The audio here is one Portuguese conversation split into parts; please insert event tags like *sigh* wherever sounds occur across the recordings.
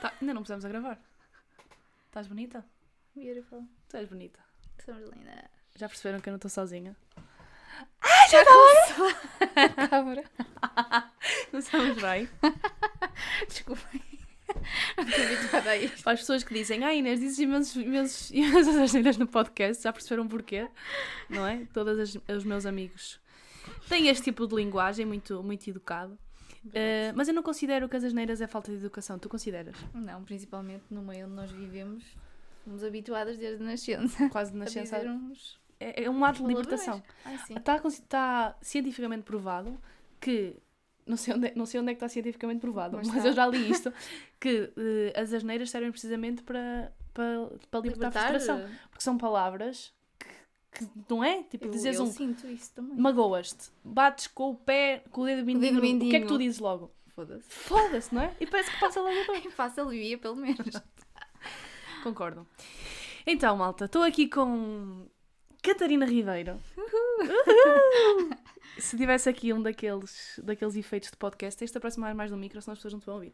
Tá, ainda não precisamos a gravar. Estás bonita? Beautiful. Tu és bonita. Somos lindas. Já perceberam que eu não estou sozinha? Já está Cabra. *laughs* *laughs* Não estamos bem. *laughs* Desculpem. Não estou habituada a isto. Para as pessoas que dizem, ah Inês, dizes imensos, imensos, imensas asneiras no podcast, já perceberam porquê? Não é? Todos os meus amigos têm este tipo de linguagem muito, muito educado. Eh, mas eu não considero que as asneiras é falta de educação. Tu consideras? Não, principalmente no meio onde nós vivemos, somos habituadas desde a nascença. *laughs* Quase de nascença. uns É, é um ato de libertação. Ai. Está, está cientificamente provado que. Não sei, onde, é- não sei onde é que está cientificamente provado, Mas mas, está. eu já li isto. *laughs* Que eh, as asneiras servem precisamente para, para, para libertar, a frustração. Porque são palavras que, não é? Tipo, Eu, dizes eu um. sinto isso também. Magoas-te, bates com o pé, com o dedo mindinho. O que é que tu dizes logo? Foda-se. Foda-se, não é? E parece que passa logo a dor. *laughs* Faça alivia, pelo menos. *laughs* Concordo. Então, malta, estou aqui com Catarina Ribeiro. Uhul! Se tivesse aqui um daqueles, daqueles efeitos de podcast, tens de aproximar mais do micro, senão as pessoas não te vão ouvir.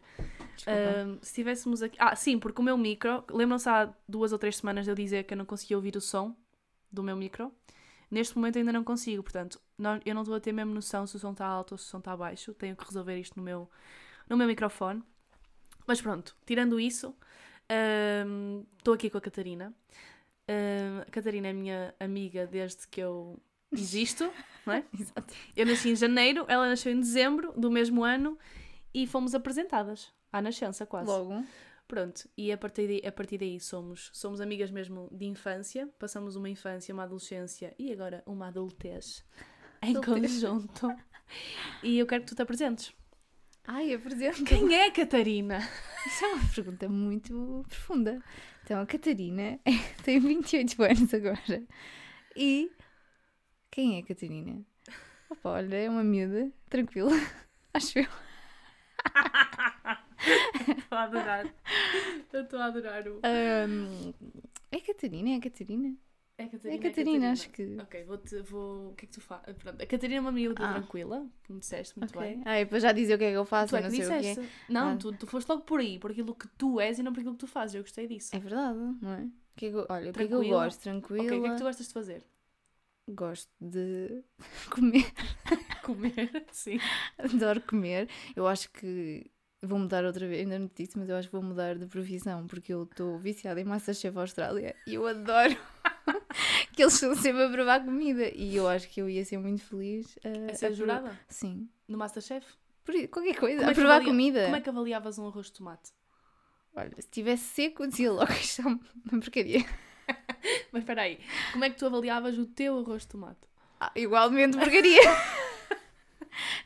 Ahm, se tivéssemos aqui. Ah, sim, porque o meu micro. Lembram-se há duas ou três semanas de eu dizer que eu não conseguia ouvir o som do meu micro? Neste momento ainda não consigo, portanto, não- eu não estou a ter mesmo noção se o som está alto ou se o som está baixo. Tenho que resolver isto no meu, no meu microfone. Mas pronto, tirando isso, ahm, estou aqui com a Catarina. Ahm, a Catarina é minha amiga desde que eu existo, *laughs* não é? Exato. Eu nasci em janeiro, ela nasceu em dezembro do mesmo ano e fomos apresentadas à nascença quase. Logo. Pronto, e a partir daí, a partir daí somos, somos amigas mesmo de infância, passamos uma infância, uma adolescência e agora uma adultez em conjunto. E eu quero que tu te apresentes. Ai, apresento. Quem é a Catarina? Isso é uma pergunta muito profunda. Então, a Catarina *laughs* tem 28 anos agora. E quem é a Catarina? Opa, olha, é uma miúda, tranquila, *laughs* acho eu. *laughs* *laughs* Estou a adorar. Estou a adorar o. Ahm, é Catarina, é a Catarina. É a Catarina. É a Catarina, acho que. Ok, vou-te. Vou... O que é que tu fazes? Pronto, a Catarina é uma miúda Ah. tranquila, como disseste, muito Ok. bem. Ah, e depois já dizer o que é que eu faço, Tu é não sei o disseste. Não, Ah. tu, tu foste logo por aí, por aquilo que tu és e não por aquilo que tu fazes. Eu gostei disso. é. É verdade, não é? O que é que eu- olha, o que é que eu Tranquila. gosto? Tranquila. Ok, o que é que tu gostas de fazer? Gosto de *laughs* comer. *laughs* Comer, sim. Adoro comer. Eu acho que vou mudar outra vez, ainda não te disse, mas eu acho que vou mudar de profissão porque eu estou viciada em Masterchef Austrália e eu adoro *laughs* que eles estão sempre a provar comida e eu acho que eu ia ser muito feliz a, É a ser pro- jurada Sim. no Masterchef? Por qualquer coisa, Como é a que provar avalia- comida. Como é que avaliavas um arroz de tomate? Olha, se estivesse seco, dizia logo que *laughs* isto é uma porcaria. *laughs* Mas espera aí, como é que tu avaliavas o teu arroz de tomate? Ah, igualmente porcaria.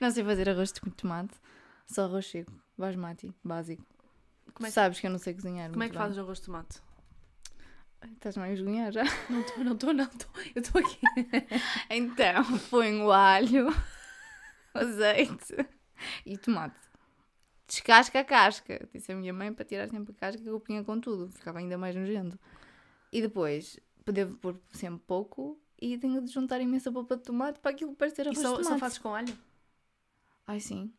não sei fazer arroz de tomate, só arroz seco, basmati, básico. Como é que, Sabes que eu não sei cozinhar. como é que bem. fazes arroz de tomate? Estás mais a já? *laughs* Não estou, não estou, não estou. Eu estou aqui. *laughs* Então, põe o alho, *laughs* azeite e tomate. Descasca a casca. Disse a minha mãe para tirar sempre a casca que eu punha com tudo. Ficava ainda mais nojento. E depois, devo pôr sempre pouco e tenho de juntar imensa polpa de tomate para aquilo parecer E arroz só, de só tomate. fazes com alho? Ai sim.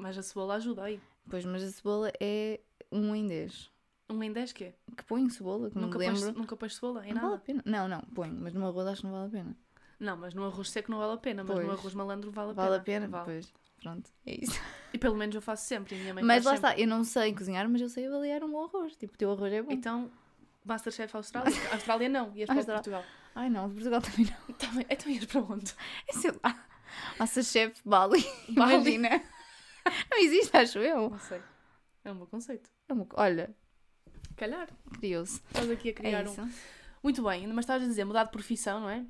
Mas a cebola ajuda aí. Pois, mas a cebola é um em 10. Um em 10 quê? Que põe cebola, que Nunca me pões, lembro. nunca pões cebola em Não vale a nada? pena. Não, não, põe. Mas no arroz acho que não vale a pena. Não, mas no arroz seco não vale a pena, mas no Pois. arroz malandro vale a Vale a pena. pena? Vale. Pois. Pronto, é isso. E pelo menos eu faço sempre. E a minha mãe Mas lá sempre. está, eu não sei cozinhar, mas eu sei avaliar um bom arroz. Tipo, o teu arroz é bom. Então, Masterchef Austrália? A *laughs* Austrália não, ias para Austrália. Portugal. Ai não, de Portugal também não. Bem, Então ias para onde? *laughs* É sei lá. Masterchef Bali. Bali. Imagina. Não existe, acho eu. Não sei. É um bom conceito. É co- Olha, Calhar. criou-se. Estás aqui a É criar um. isso. Muito bem, mas estás a dizer mudar de profissão, não é?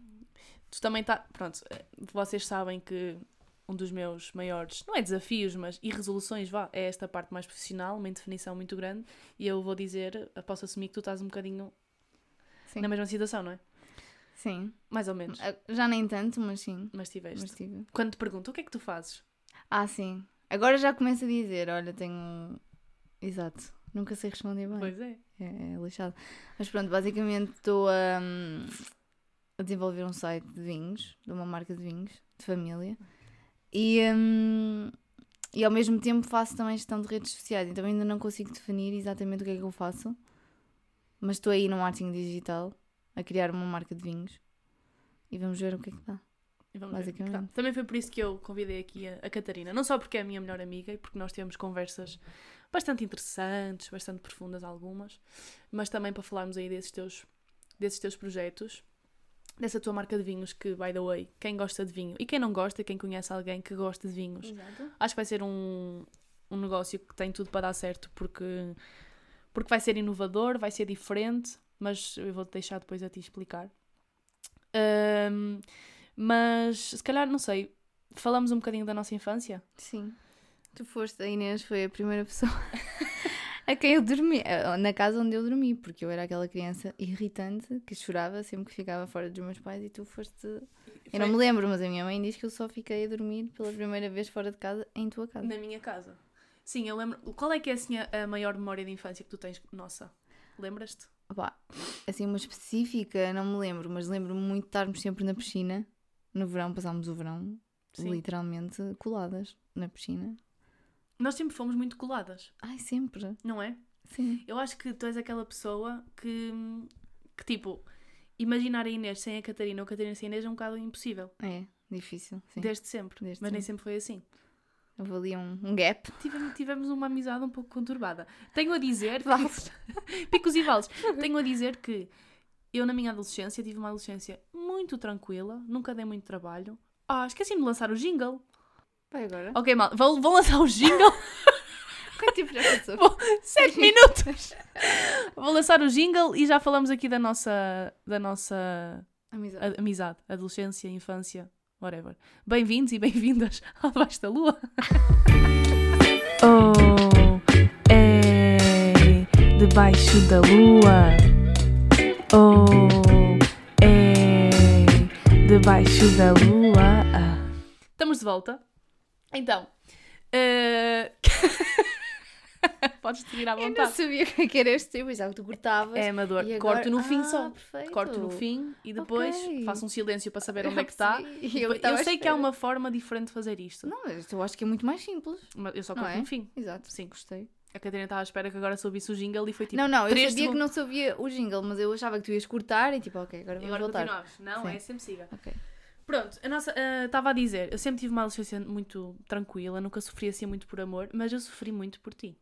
Tu também está. Pronto, eh, vocês sabem que um dos meus maiores, não é desafios, mas e resoluções, vá, é esta parte mais profissional, uma indefinição muito grande. E eu vou dizer, eu posso assumir que tu estás um bocadinho Sim. na mesma situação, não é? Sim. Mais ou menos. Ah, Já nem tanto, mas sim. Mas tiveste. Mas tive. Quando te pergunto o que é que tu fazes? Ah, sim. Agora já começo a dizer, olha, tenho. um- Exato. Nunca sei responder bem. Pois é. É, é lixado. Mas pronto, basicamente estou a, a desenvolver um site de vinhos, de uma marca de vinhos, de família. E hum, E ao mesmo tempo faço também gestão de redes sociais, então ainda não consigo definir exatamente o que é que eu faço. Mas estou aí no marketing digital a criar uma marca de vinhos e vamos ver o que é que dá. Vamos. Basicamente. Tá. Também foi por isso que eu convidei aqui a, a Catarina. Não só porque é a minha melhor amiga e porque nós temos conversas bastante interessantes, bastante profundas algumas, mas também para falarmos aí desses teus, desses teus projetos, dessa tua marca de vinhos que, by the way, quem gosta de vinho e quem não gosta, quem conhece alguém que gosta de vinhos, Exato. acho que vai ser um, um negócio que tem tudo para dar certo porque, porque vai ser inovador, vai ser diferente, mas eu vou-te deixar depois a ti explicar. Ahm, mas se calhar, não sei, falamos um bocadinho da nossa infância? Sim. Tu foste, a Inês foi a primeira pessoa *laughs* a quem eu dormi, na casa onde eu dormi, porque eu era aquela criança irritante que chorava sempre que ficava fora dos meus pais e tu foste. Eu não me lembro, mas a minha mãe diz que eu só fiquei a dormir pela primeira vez fora de casa em tua casa. Na minha casa. Sim, eu lembro. Qual é que é assim, a, maior memória de infância que tu tens? Nossa, lembras-te? Opá, assim, uma específica, não me lembro, mas lembro-me muito de estarmos sempre na piscina. No verão, passámos o verão Sim. literalmente coladas na piscina. Nós sempre fomos muito coladas, Ai, sempre. não é? Sim. Eu acho que tu és aquela pessoa que, que tipo, imaginar a Inês sem a Catarina ou a Catarina sem a Inês é um bocado impossível. É, difícil. Sim. Desde sempre. Desde mas nem sempre. sempre foi assim. Houve ali um, um gap. Tivemos, tivemos uma amizade um pouco conturbada. Tenho a dizer. *laughs* Picos e vales. Tenho a dizer que eu, na minha adolescência, tive uma adolescência muito tranquila, nunca dei muito trabalho. Ah, esqueci-me de lançar o jingle. Vai agora. Ok, mal, vão, vão lançar o jingle. *laughs* Quanto tempo já passou? Sete minutos! Vou lançar o jingle e já falamos aqui da nossa, da nossa Amizade. a- amizade, adolescência, infância, whatever. Bem-vindos e bem-vindas *laughs* ao Debaixo da Lua. *laughs* Oh, é debaixo da lua. Oh, é debaixo da lua. Estamos de volta. Então, eh, *laughs* podes te ir à Eu não vontade. sabia o que é que era este tempo, já que tu cortavas. É amador. Agora- Corto no fim Ah, só. perfeito. Corto no fim e depois Ok. faço um silêncio para saber Eu onde é que está. Eu, estava à sei que há uma forma diferente de fazer isto. Não, eu acho que é muito mais simples. Mas eu só corto é? no fim. Exato. Sim. Gostei. A Catarina estava à espera que agora soubesse o jingle e foi tipo. não, não, eu sabia que não sabia o jingle, mas eu achava que tu ias cortar e tipo, ok, agora vamos agora voltar. continuamos. Não, Sim. é sempre siga. Ok. Pronto, a nossa. ah, Estava a dizer, eu sempre tive uma adolescência muito tranquila, nunca sofri assim muito por amor, mas eu sofri muito por ti.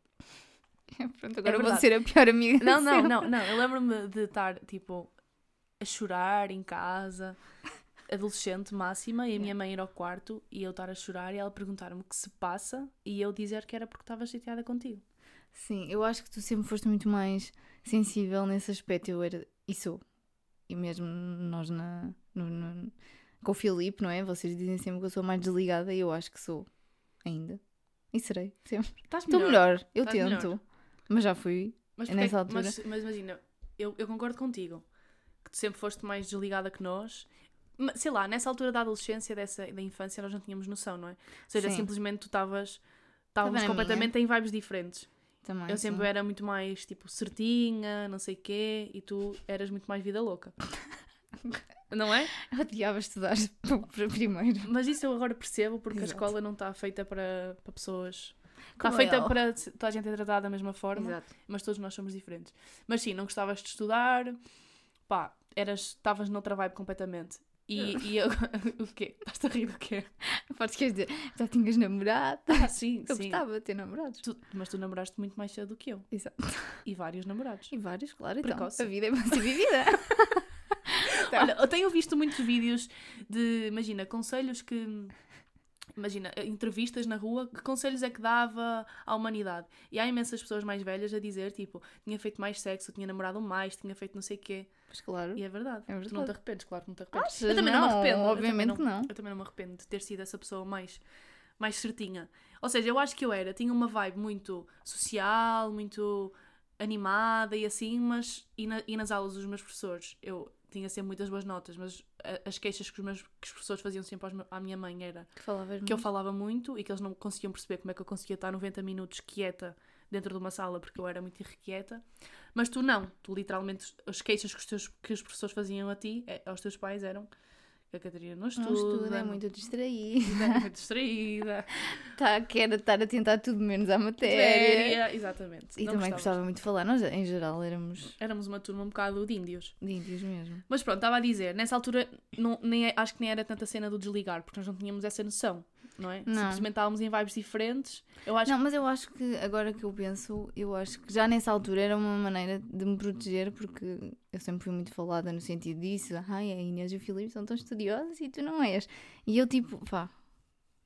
*laughs* Pronto, agora vou verdade. ser a pior amiga. Não, não, sempre. não, não. Eu lembro-me de estar, tipo, a chorar em casa, adolescente máxima, e a minha mãe ir ao quarto e eu estar a chorar e ela perguntar-me o que se passa e eu dizer que era porque estava chateada contigo. Sim, eu acho que tu sempre foste muito mais sensível nesse aspecto. Eu era e sou. E mesmo nós na, no, no- com o Filipe, não é? Vocês dizem sempre que eu sou mais desligada e eu acho que sou ainda. E serei, sempre. Estás Estou melhor, eu Estás tento. melhor. Mas já fui. Mas, É nessa altura. mas, mas imagina, eu, eu concordo contigo que tu sempre foste mais desligada que nós. Sei lá, nessa altura da adolescência, dessa, da infância, nós não tínhamos noção, não é? Ou seja, Sim. simplesmente tu estavas. Estávamos na completamente em vibes diferentes. Também. Eu sempre sim. era muito mais, tipo, certinha, não sei quê, e tu eras muito mais vida louca. *laughs* não é? Eu odiava estudar *laughs* para primeiro. Mas isso eu agora percebo, porque Exato. a escola não está feita para, para pessoas... Está Como feita para toda a gente é tratada da mesma forma, Exato. mas todos nós somos diferentes. Mas sim, não gostavas de estudar, pá, eras, estavas noutra vibe completamente. E, e eu, *laughs* o quê? Estás a rir do quê? Podes querer dizer, já tinhas namorado. Ah, sim, Eu sim. gostava de ter namorados. Tu- mas tu namoraste muito mais cedo do que eu. Exato. E vários namorados. E vários, claro. Então, Precoce. a vida é ser vivida. *laughs* Então. Olha, eu tenho visto muitos vídeos de, imagina, conselhos que. Imagina, entrevistas na rua, que conselhos é que dava à humanidade? E há imensas pessoas mais velhas a dizer, tipo, tinha feito mais sexo, tinha namorado mais, tinha feito não sei o quê. Pois claro. E é verdade. É Tu não te verdade. arrependes, claro que não te arrependes. Achas? eu também não, Não, me arrependo. eu obviamente também que não. Eu também não me arrependo de ter sido essa pessoa mais, mais certinha. Ou seja, eu acho que eu era, tinha uma vibe muito social, muito animada e assim, mas e, na- e nas aulas dos meus professores eu tinha sempre muitas boas notas, mas as queixas que os, meus, que os professores faziam sempre aos me- à minha mãe era Que que eu falava muito e que eles não conseguiam perceber como é que eu conseguia estar 90 minutos quieta dentro de uma sala porque eu era muito irrequieta. Mas tu não, tu literalmente, as queixas que os, teus, que os professores faziam a ti, eh, aos teus pais, eram que a Catarina não Não estuda, estuda, é muito distraída. *laughs* é muito distraída. Tá, quer estar a tentar tudo menos à matéria. Matéria, exatamente. E Não também gostava. gostava muito de falar. Nós, em geral, éramos Éramos uma turma um bocado de índios. de índios mesmo. Mas pronto, estava a dizer, nessa altura não, nem, é- acho que nem era tanta cena do desligar, porque nós não tínhamos essa noção, não é? Não. Simplesmente estávamos em vibes diferentes. Eu acho Não, mas eu acho que, agora que eu penso, eu acho que já nessa altura era uma maneira de me proteger, porque eu sempre fui muito falada no sentido disso. Ai, a Inês e o Filipe são tão estudiosos e tu não és. E eu, tipo, pá,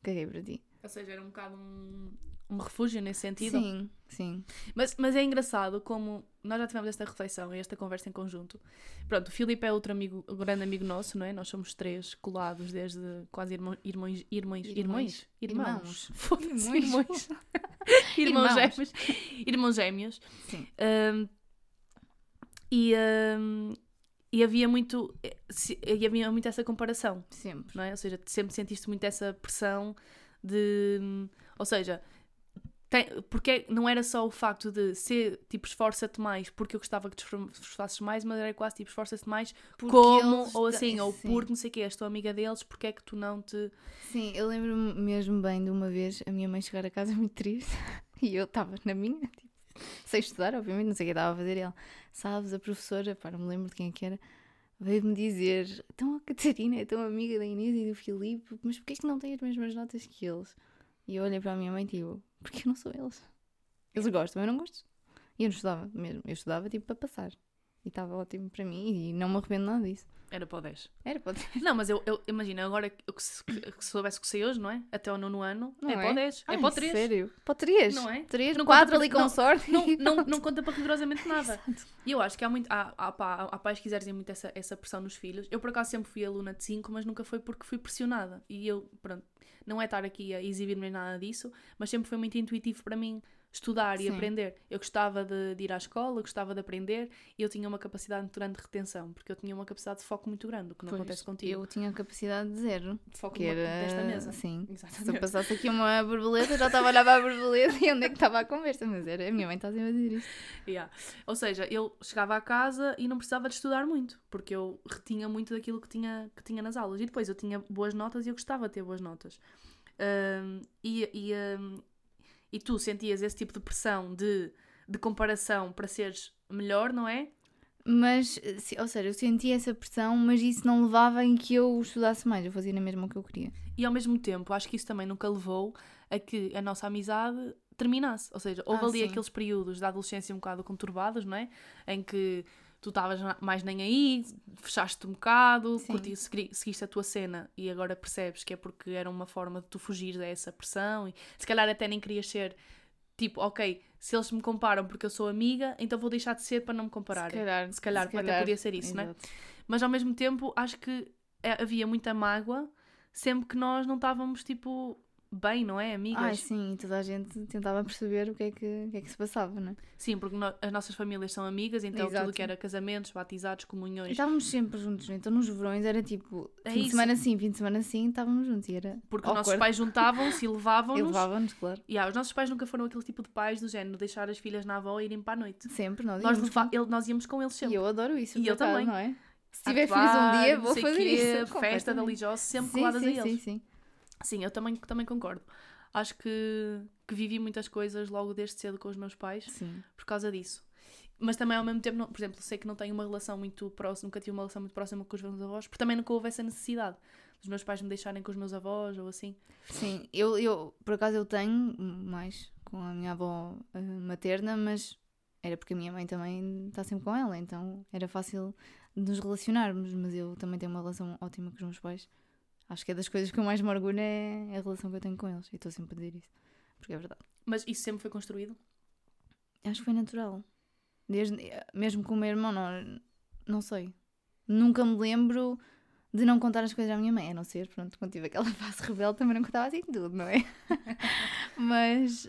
caguei para ti. Ou seja, era um bocado um, um refúgio nesse sentido. Sim, sim. Mas, mas é engraçado como nós já tivemos esta reflexão e esta conversa em conjunto. Pronto, o Filipe é outro amigo, um grande amigo nosso, não é? Nós somos três colados desde quase irmãos, irmãos, irmãos, irmãos, Irmãos. *laughs* irmãos. Irmãos. Irmãos. gêmeos. Irmãos gêmeos. Sim. Ahm, e, ahm, e havia muito e havia muito essa comparação Sempre. não é? Ou seja, sempre sentiste muito essa pressão de. Ou seja, tem, porque não era só o facto de ser tipo esforça-te mais porque eu gostava que te esfor- esforçasses mais, mas era quase tipo esforça-te mais Porque como, ou assim, ou sim. porque não sei o que, és tu amiga deles, porque é que tu não te. Sim, eu lembro-me mesmo bem de uma vez a minha mãe chegar a casa muito triste *laughs* e eu estava na minha, *laughs* tipo, sem estudar, obviamente, não sei o que estava a fazer. E ela, sabes, a professora, pá, não me lembro de quem é que era, veio-me dizer: então a Catarina é tão amiga da Inês e do Filipe, mas porquê é que não tem as mesmas notas que eles? E eu olhei para a minha mãe tipo: porque não são eles? Eles gostam, eu não gosto. E eu não estudava mesmo, eu estudava tipo para passar. E estava ótimo para mim e não me arrependo nada disso. Era para o 10. Era, pode Não, mas eu, eu imagino, agora que, se- que soubesse que sei hoje, não é? Até o nono ano, Não é, para o 10, é Ai, para o 3. Sério? Para o 3? Não é? 3, Não 4 conta ali para- com não, sorte. Não, *laughs* não, pronto. não conta para rigorosamente nada. E eu acho que há, muito, há, há, pá, há pais que exercem muito essa, essa pressão nos filhos. Eu, por acaso, sempre fui aluna de 5, mas nunca foi porque fui pressionada. E eu, pronto, não é estar aqui a exibir-me nada disso, mas sempre foi muito intuitivo para mim estudar e Sim. aprender. Eu gostava de, de ir à escola, gostava de aprender e eu tinha uma capacidade muito grande de retenção, porque eu tinha uma capacidade de foco muito grande, o que não Pois, acontece contigo. Eu tinha capacidade de zero. De foco Que era. desta mesa. Sim. Se eu Exatamente. passasse aqui uma borboleta, eu já estava a olhar para a borboleta e onde é que estava a conversa. Mas era, a minha mãe está sempre a dizer isto. Yeah. Ou seja, eu chegava à casa e não precisava de estudar muito, porque eu retinha muito daquilo que tinha, que tinha nas aulas. E depois eu tinha boas notas e eu gostava de ter boas notas. Ahm, e, e, ahm, e tu sentias esse tipo de pressão de, de comparação para seres melhor, não é? Mas, ou seja, eu sentia essa pressão, mas isso não levava em que eu estudasse mais. Eu fazia na mesma o que eu queria. E ao mesmo tempo, acho que isso também nunca levou a que a nossa amizade terminasse. Ou seja, houve Ah, ali sim. aqueles períodos da adolescência um bocado conturbados, não é? Em que tu estavas mais nem aí, fechaste um bocado, curti- segui- seguiste a tua cena e agora percebes que é porque era uma forma de tu fugir a essa pressão e se calhar até nem querias ser tipo, ok, se eles me comparam porque eu sou amiga, então vou deixar de ser para não me compararem. calhar, Se calhar, até podia ser isso, não é? Exato. Mas ao mesmo tempo acho que é- havia muita mágoa sempre que nós não estávamos tipo bem, não é? Amigas. Ai, sim, e toda a gente tentava perceber o que é que, o que, é que se passava, não é? Sim, porque no- as nossas famílias são amigas, então Exato. tudo que era casamentos, batizados, E comunhões. estávamos sempre juntos, né? então nos verões era tipo, É fim de isso. semana sim, fim de semana sim, estávamos juntos e era Porque os nossos pais juntavam-se e *laughs* E levavam-nos. levava-nos, claro. E ah, os nossos pais nunca foram aquele tipo de pais do género, deixar as filhas na avó e irem para a noite. Sempre, nós Nós, íamos leva- juntos. ele- nós íamos com eles E sempre. eu adoro isso, E eu acaso, também. não é? Se tiver filhos um dia, vou fazer quê, isso. Festa da. Lijós, sempre sim, coladas sim, a eles. Sim, sim. Sim, eu também, também concordo. Acho que, que vivi muitas coisas logo desde cedo com os meus pais sim. por causa disso. Mas também ao mesmo tempo, não- por exemplo, sei que não tenho uma relação muito próxima, nunca tive uma relação muito próxima com os meus avós, porque também nunca houve essa necessidade dos meus pais me deixarem com os meus avós ou assim. Sim, eu, eu por acaso eu tenho mais com a minha avó eh, materna, mas era porque a minha mãe também está sempre com ela, então era fácil nos relacionarmos, mas eu também tenho uma relação ótima com os meus pais. Acho que é das coisas que eu mais me orgulho é a relação que eu tenho com eles, e estou sempre a dizer isso, porque é verdade. Mas isso sempre foi construído? Acho que foi natural. Desde, mesmo com o meu irmão, não, não sei. Nunca me lembro de não contar as coisas à minha mãe, a não ser, pronto, quando tive aquela *laughs* fase rebelde também não contava assim tudo, não é? *laughs* Mas,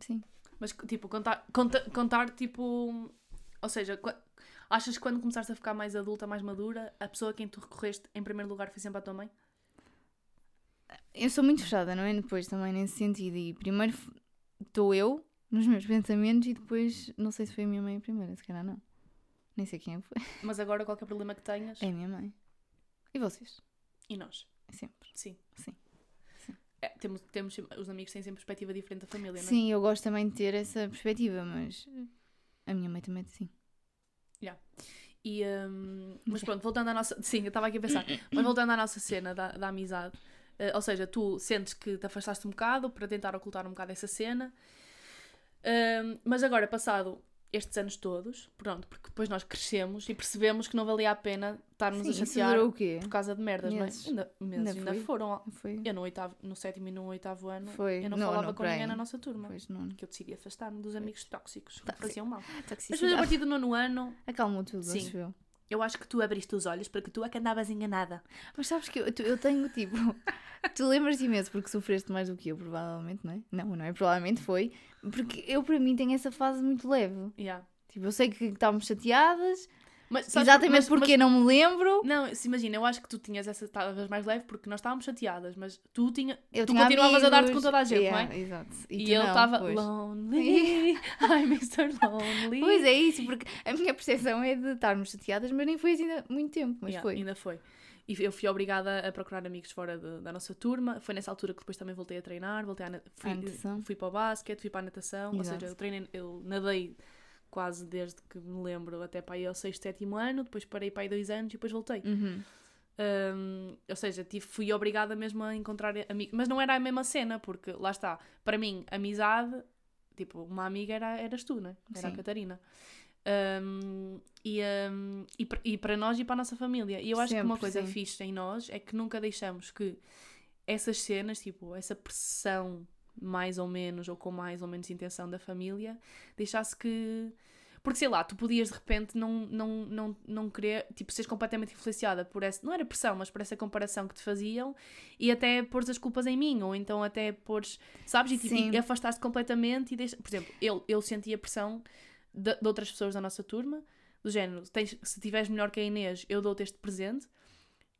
sim. Mas tipo, contar, conta- contar tipo. Ou seja, achas que quando começaste a ficar mais adulta, mais madura, a pessoa a quem tu recorreste em primeiro lugar foi sempre a tua mãe? Eu sou muito fechada, não é? Depois também nesse sentido. E primeiro estou eu nos meus pensamentos e depois, não sei se foi a minha mãe a primeira, se calhar não. Nem sei quem foi. Mas agora qualquer problema que tenhas. É a minha mãe. E vocês? E nós? Sempre. Sim. Sim. É, temos, temos, os amigos têm sempre perspectiva diferente da família, não é? Sim, eu gosto também de ter essa perspectiva, mas a minha mãe também sim. E, hum, mas pronto, voltando à nossa. Sim, eu estava aqui a pensar. mas voltando à nossa cena da, da amizade. Eh, ou seja, tu sentes que te afastaste um bocado para tentar ocultar um bocado essa cena. Mas agora, passado estes anos todos, pronto, porque depois nós crescemos e percebemos que não valia a pena estarmos Sim, a chatear o quê? por causa de merdas, Meses. não é? Ainda, meses, Ainda ainda foram. Foi. Eu no, oitavo, no sétimo e no oitavo ano, Foi. eu não, Não, falava não, com ninguém na nossa turma. Pois não. Que eu decidi afastar-me dos amigos tóxicos que faziam mal. Mas a partir do nono ano, Acalmou tudo, Sim. acho eu. Eu acho que tu abriste os olhos para que tu é que andavas enganada. Mas sabes que eu, tu- eu tenho tipo. *laughs* tu lembras imenso porque sofreste mais do que eu, provavelmente, não é? Não, não é? Provavelmente foi. Porque eu, para mim, tenho essa fase muito leve. Yeah. Tipo, eu sei que estávamos chateadas, Mas, sabes, exatamente mas- porque não me lembro. mas- não, se imagina, eu acho que tu tinhas essa. Estavas mais leve porque nós estávamos chateadas, mas tu, tinha, Eu tu tinha continuavas a dar-te amigos. com toda a gente, Yeah, não é? Exato. E, tu ele estava lonely, *laughs* I'm Mr. Lonely. Pois é isso, porque a minha percepção é de estarmos chateadas, mas nem foi assim há muito tempo, mas Yeah, foi. Ainda foi. E eu fui obrigada a procurar amigos fora de- da nossa turma. Foi nessa altura que depois também voltei a treinar, voltei a, fui, natação. fui para o basquete, fui para a natação. Ou Exato. seja, eu treinei, eu nadei quase desde que me lembro até para aí ao sexto, sétimo ano, depois parei para aí dois anos e depois voltei. Uhum. Um, ou seja, tive, fui obrigada mesmo a encontrar amigos. Mas não era a mesma cena, porque lá está, para mim, amizade, tipo, uma amiga era, eras tu, né? Era a Sim. Catarina. Um, e, um, e, para- e para nós e para a nossa família. E eu acho que uma Sempre, coisa sim. fixe em nós é que nunca deixamos que essas cenas, tipo, essa pressão, mais ou menos, ou com mais ou menos intenção da família, deixasse que. Porque sei lá, tu podias de repente não, não, não, não querer, tipo, seres completamente influenciada por essa, não era pressão, mas por essa comparação que te faziam e até pôres as culpas em mim, ou então até pôres, sabes, e, tipo, e afastaste completamente e deixa... Por exemplo, eu, eu sentia pressão de, de outras pessoas da nossa turma, do género, tens, se tiveres melhor que a Inês, eu dou-te este presente.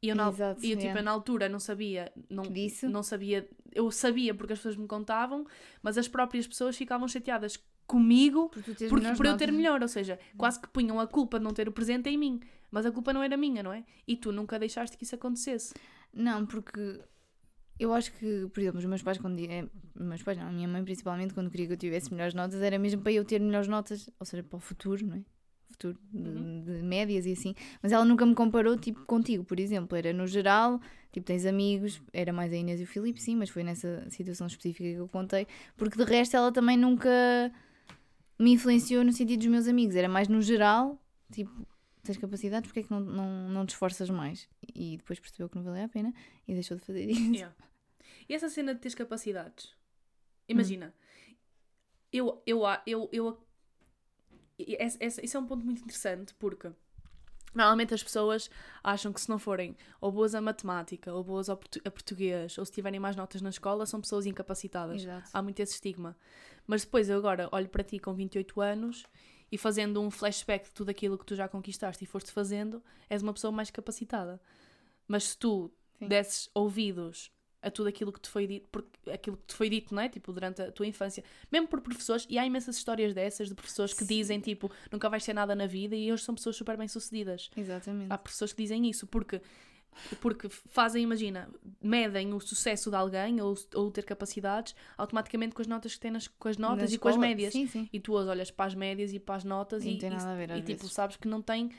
E eu, na, Exato, eu, tipo, eu, na altura não sabia, não, Disso? não sabia, eu sabia porque as pessoas me contavam, mas as próprias pessoas ficavam chateadas comigo Por porque, por eu ter melhor, ou seja, quase que punham a culpa de não ter o presente em mim, mas a culpa não era minha, não é? E tu nunca deixaste que isso acontecesse. Não, porque eu acho que, por exemplo, os meus pais, quando. eh, meus pais, não, a minha mãe principalmente, quando queria que eu tivesse melhores notas, era mesmo para eu ter melhores notas, ou seja, para o futuro, não é? Futuro de, Uhum. de médias e assim. Mas ela nunca me comparou, tipo, contigo, por exemplo. Era no geral, tipo, tens amigos, era mais a Inês e o Filipe, sim, mas foi nessa situação específica que eu contei, porque de resto ela também nunca me influenciou no sentido dos meus amigos, era mais no geral, tipo. Tens capacidades, porque é que não, não, não te esforças mais? E depois percebeu que não valia a pena e deixou de fazer isso. Yeah. E essa cena de teres capacidades? Imagina, eu, eu, eu, eu, e essa- isso é um ponto muito interessante porque normalmente as pessoas acham que se não forem ou boas a matemática, ou boas a português, ou se tiverem mais notas na escola, são pessoas incapacitadas. Exato. Há muito esse estigma. Mas depois eu agora olho para ti com 28 anos e fazendo um flashback de tudo aquilo que tu já conquistaste e foste fazendo, és uma pessoa mais capacitada. Mas se tu Sim. desses ouvidos a tudo aquilo que te foi dito, porque aquilo que te foi dito, não é? Tipo, durante a tua infância, mesmo por professores, e há imensas histórias dessas de professores que Sim. dizem tipo, nunca vais ser nada na vida e hoje são pessoas super bem sucedidas. Exatamente. Há professores que dizem isso porque porque fazem, imagina, medem o sucesso de alguém ou, ou ter capacidades automaticamente com as notas que têm nas, com as notas e com as escola, médias. Sim, sim. E tu as olhas para as médias e para as notas E e, não tem e- nada a ver, e tipo, sabes que não tem,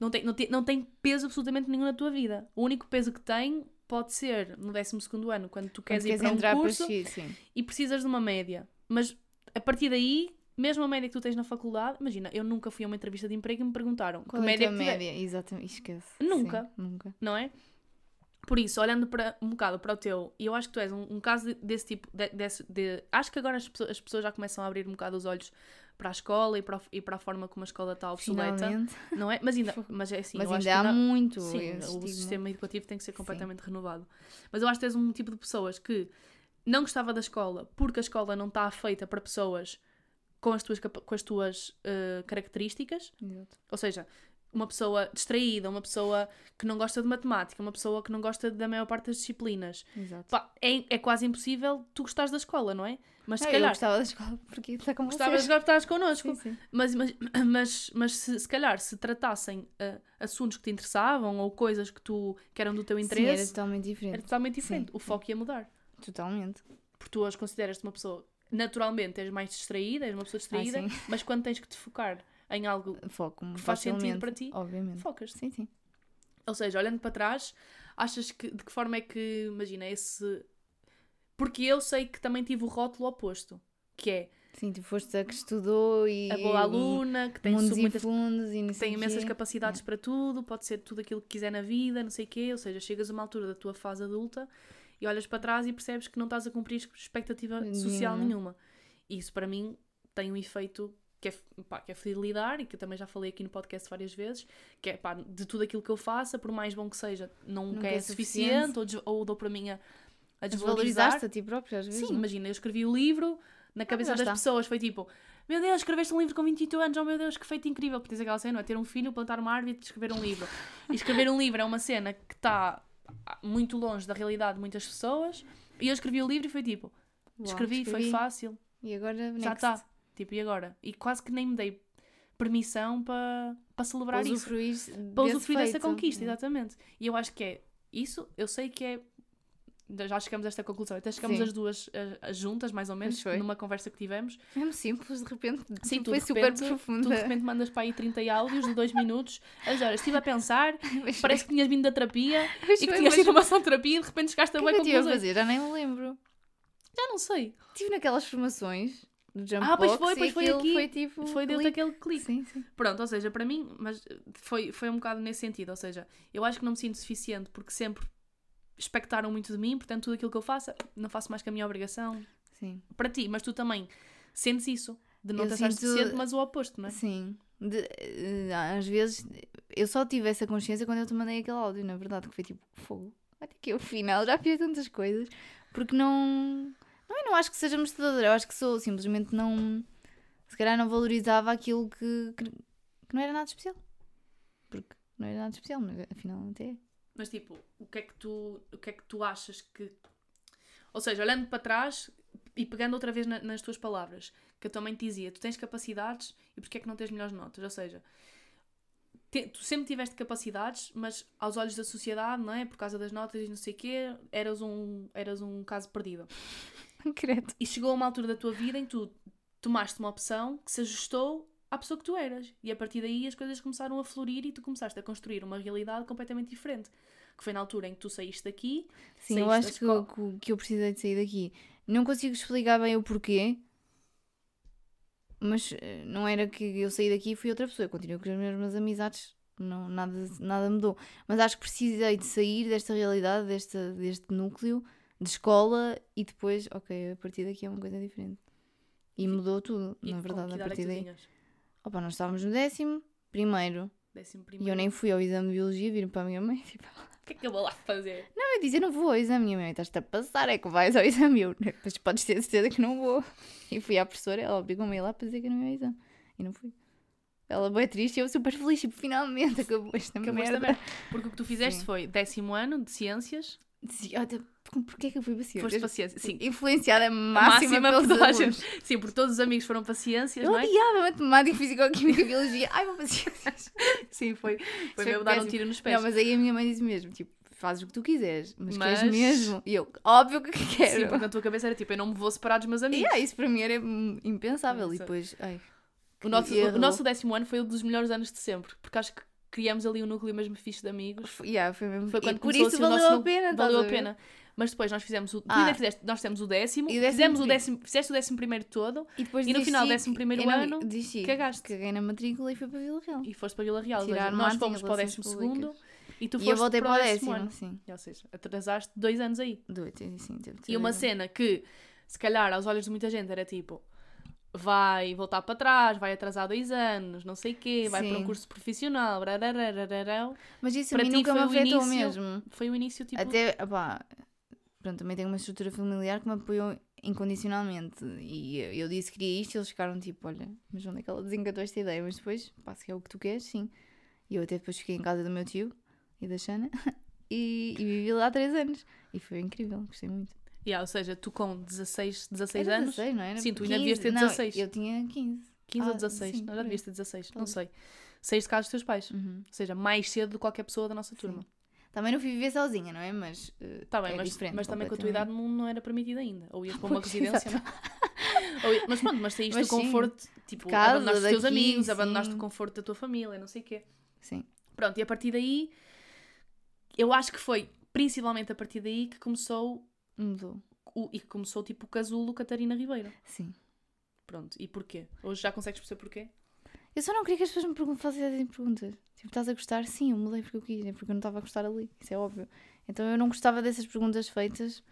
não, tem, não, tem, não tem peso absolutamente nenhum na tua vida. O único peso que tem pode ser no 12 ano, quando tu queres Quando ir para um entrar curso para X, e precisas de uma média. Mas a partir daí, mesmo a média que tu tens na faculdade, imagina, eu nunca fui a uma entrevista de emprego e me perguntaram Qual que é a média tua que média? Exatamente, esquece. Nunca. Sim, nunca. não é? Por isso, olhando para, um bocado para o teu, e eu acho que tu és um, um caso de- desse tipo, de, desse- de- acho que agora as pessoas, as pessoas já começam a abrir um bocado os olhos para a escola e para, e para a forma como a escola está obsoleta, Finalmente. não é? Mas ainda, *laughs* mas é assim, Mas ainda há não- muito. Sim, o sistema educativo tem que ser completamente renovado. Mas eu acho que tu és um tipo de pessoas que não gostava da escola porque a escola não está feita para pessoas com as tuas, com as tuas eh, características. Exato. Ou seja, uma pessoa distraída, uma pessoa que não gosta de matemática, uma pessoa que não gosta da maior parte das disciplinas. Exato. Pá, é, é quase impossível tu gostares da escola, não é? Mas se Ah, eu calhar gostava da escola porque está com gostavas vocês. de estar connosco. Sim, sim. Mas, mas, mas, mas se, se calhar se tratassem ah, assuntos que te interessavam ou coisas que tu que eram do teu Sim, era interesse, totalmente diferente. era totalmente diferente. Sim, o foco ia mudar. Totalmente. Porque tu as consideras-te uma pessoa naturalmente és mais distraída, és uma pessoa distraída, Ah, mas quando tens que te focar em algo Foco-me que faz sentido para ti, Obviamente. focas-te. Sim, sim. Ou seja, olhando para trás, achas que de que forma é que, imagina, esse. Porque eu sei que também tive o rótulo oposto, que é Sim, tu foste a que estudou e. a boa aluna, que tem, mundos muitas, fundos e não tem imensas capacidades para tudo, pode ser tudo aquilo que quiser na vida, não sei o quê. Ou seja, chegas a uma altura da tua fase adulta e olhas para trás e percebes que não estás a cumprir expectativa social Nenhuma. E isso para mim tem um efeito que é, pá, que é fidelidar e que eu também já falei aqui no podcast várias vezes, que é pá, de tudo aquilo que eu faça, por mais bom que seja, nunca, Nunca é, é suficiente, ou, des- ou dou para mim a, a desvalorizar. Desvalorizaste a ti próprio às vezes. Sim, não é? imagina, eu escrevi o livro, na cabeça já das está. pessoas foi tipo: Meu Deus, escreveste um livro com 28 anos, oh meu Deus, que feito incrível. Porque tens aquela cena, é ter um filho, plantar uma árvore e escrever um livro. E escrever um livro é uma cena que está muito longe da realidade de muitas pessoas. E eu escrevi o livro e foi tipo: Uau, Escrevi, foi fácil, E agora já next. está. Tipo, e agora? E quase que nem me dei permissão para para celebrar Para isso. Para usufruir dessa conquista, É. exatamente. E eu acho que é isso, eu sei que é. Já chegamos a esta conclusão, até chegamos Sim. as duas eh, as juntas, mais ou menos, foi. numa conversa que tivemos. Mesmo simples, de repente. Sim, foi super repente- profunda. Tu de repente mandas para aí 30 áudios de 2 minutos. As horas, estive a pensar, *laughs* Mas parece que tinhas vindo da terapia *laughs* Mas e que foi, tinhas tido uma terapia e de repente chegaste a O que boa é que eu conclusões. fazer? Já nem me lembro. Já não sei. Estive naquelas formações do Jump Ah, pois foi, pois foi aqui. Foi tipo. Foi aquele clique. Sim, sim. Pronto, ou seja, para mim, mas foi, foi um bocado nesse sentido. Ou seja, eu acho que não me sinto suficiente porque sempre expectaram muito de mim, portanto, tudo aquilo que eu faço, não faço mais que a minha obrigação Sim. para ti. Mas tu também sentes isso, de não Eu te achar sinto- suficiente, mas o oposto, não é? Sim. De- eh, às vezes eu só tive essa consciência quando eu te mandei aquele áudio, na verdade, que foi tipo fogo. Até que eu, afinal, já fiz tantas coisas porque não. Não, eu não acho que seja mostradora, eu acho que sou simplesmente não. Se calhar não valorizava aquilo que, que, que não era nada especial. Porque não era nada especial, mas afinal até é. Mas tipo, o que é que tu, o que é que tu achas que. Ou seja, olhando para trás e pegando outra vez na- nas tuas palavras, que eu também te dizia, tu tens capacidades e porque é que não tens melhores notas? Ou seja, te- tu sempre tiveste capacidades, mas aos olhos da sociedade, não é? Por causa das notas e não sei o quê, eras um, eras um caso perdido. *laughs* Credo. E chegou a uma altura da tua vida em que tu tomaste uma opção que se ajustou à pessoa que tu eras. E a partir daí as coisas começaram a florir e tu começaste a construir uma realidade completamente diferente. Que foi na altura em que tu saíste daqui. Sim, eu saíste acho da que, eu- que, eu precisei de sair daqui. Não consigo explicar bem o porquê, mas eh, não era que eu saí daqui e fui outra pessoa. Eu continuo com as mesmas amizades, não, nada, nada mudou. Mas acho que precisei de sair desta realidade, desta, deste núcleo de escola e depois, ok, a partir daqui é uma coisa diferente. E mudou tudo, E na verdade, a é partir daí. tinhas? Opa, nós estávamos no décimo, primeiro, Décimo e primeiro. eu nem fui ao exame de biologia, viram para a minha mãe, *laughs* tipo, O que é que eu vou lá fazer? eu disse, eu não vou ao exame. Minha mãe, estás-te a passar, é que vais ao *laughs* exame. Eu, mas podes ter certeza que não vou. E fui à professora, ela obrigou-me a ir lá para dizer que não ia ao exame. E não fui. Ela bem triste e eu super feliz, tipo, finalmente acabou esta Acabou merda. esta merda. Porque o que tu fizeste Sim. foi décimo ano de ciências, Sim, olha, por- porquê que eu fui para ciências? foste para ciências. Sim, Influenciada máxima, máxima pelos por alunos. Sim, porque todos os amigos foram para ciências, Eu não é? odiava matemática, físico-química, biologia. Ai, vou para ciências. *laughs* Sim, foi, foi Foi mesmo dar um tiro nos pés. Não, mas aí a minha mãe disse mesmo, tipo, fazes o que tu quiseres, mas, Mas- queres mesmo? E eu, óbvio que quero. Sim, porque na tua cabeça era tipo, eu não me vou separar dos meus amigos. E ah, isso para mim era impensável. E Exato. depois, ai, O nosso, o nosso décimo ano foi um dos melhores anos de sempre, porque acho que criamos ali um núcleo mesmo fixe de amigos. Foi, yeah, foi mesmo. Foi e quando por começou isso assim valeu nosso a pena. Valeu a ver? pena. Mas depois nós fizemos o. Ah. fizeste, nós temos o décimo, E o décimo fizemos o décimo, fizeste o décimo primeiro todo E, depois E no final do décimo primeiro não- ano, desisti. cagaste. Caguei na matrícula e fui para Vila Real. e foste para Vila Real. Tirar seja, nós fomos para o décimo segundo e tu E foste eu voltei para o décimo, ano. sim. Ou seja, atrasaste dois anos aí. Doido, sim, sim, E uma dois cena que, se calhar, aos olhos de muita gente era tipo. Vai voltar para trás, vai atrasar dois anos, não sei o quê, vai para um Sim. curso profissional. Mas isso a Para mim nunca me afetou início, mesmo. Foi o início tipo. Até, opá, pronto, também tenho uma estrutura familiar que me apoiou incondicionalmente. E eu, disse que queria isto e eles ficaram tipo, olha, mas onde é que ela desengatou esta ideia? Mas depois, pá, se é o que tu queres, sim. E eu até depois fiquei em casa do meu tio e da Xana *laughs* e, e vivi lá há 3 anos. E foi incrível, gostei muito. Yeah, ou seja, tu com 16, 16 Era anos, 16, não era? Sim, tu ainda 15. devias ter Não, 16. eu tinha 15. 15 ou Ah, 16, sim, não, já devias ter 16, não Talvez. sei. Saíste de casa dos teus pais, Uhum. ou seja, mais cedo do que qualquer pessoa da nossa turma. Também não fui viver sozinha, não é? Mas. eh, Tá bem, é mas, mas também com a tua idade não, não era permitido ainda. Ou ias para uma Pois, *laughs* residência. não é? Ou mas pronto, mas saíste Mas do sim. conforto, tipo, casa, abandonaste os teus amigos, abandonaste sim. o conforto da tua família, não sei o quê. Sim. Pronto, e a partir daí, eu acho que foi principalmente a partir daí que começou, Mudou. o, e que começou tipo o casulo Catarina Ribeiro. Sim. Pronto, e porquê? Hoje já consegues perceber porquê? Eu só não queria que as pessoas me pergun- fizessem perguntas. Tipo, estás a gostar? Sim, eu mudei porque eu quis, é porque eu não estava a gostar ali. Isso é óbvio. Então eu não gostava dessas perguntas feitas.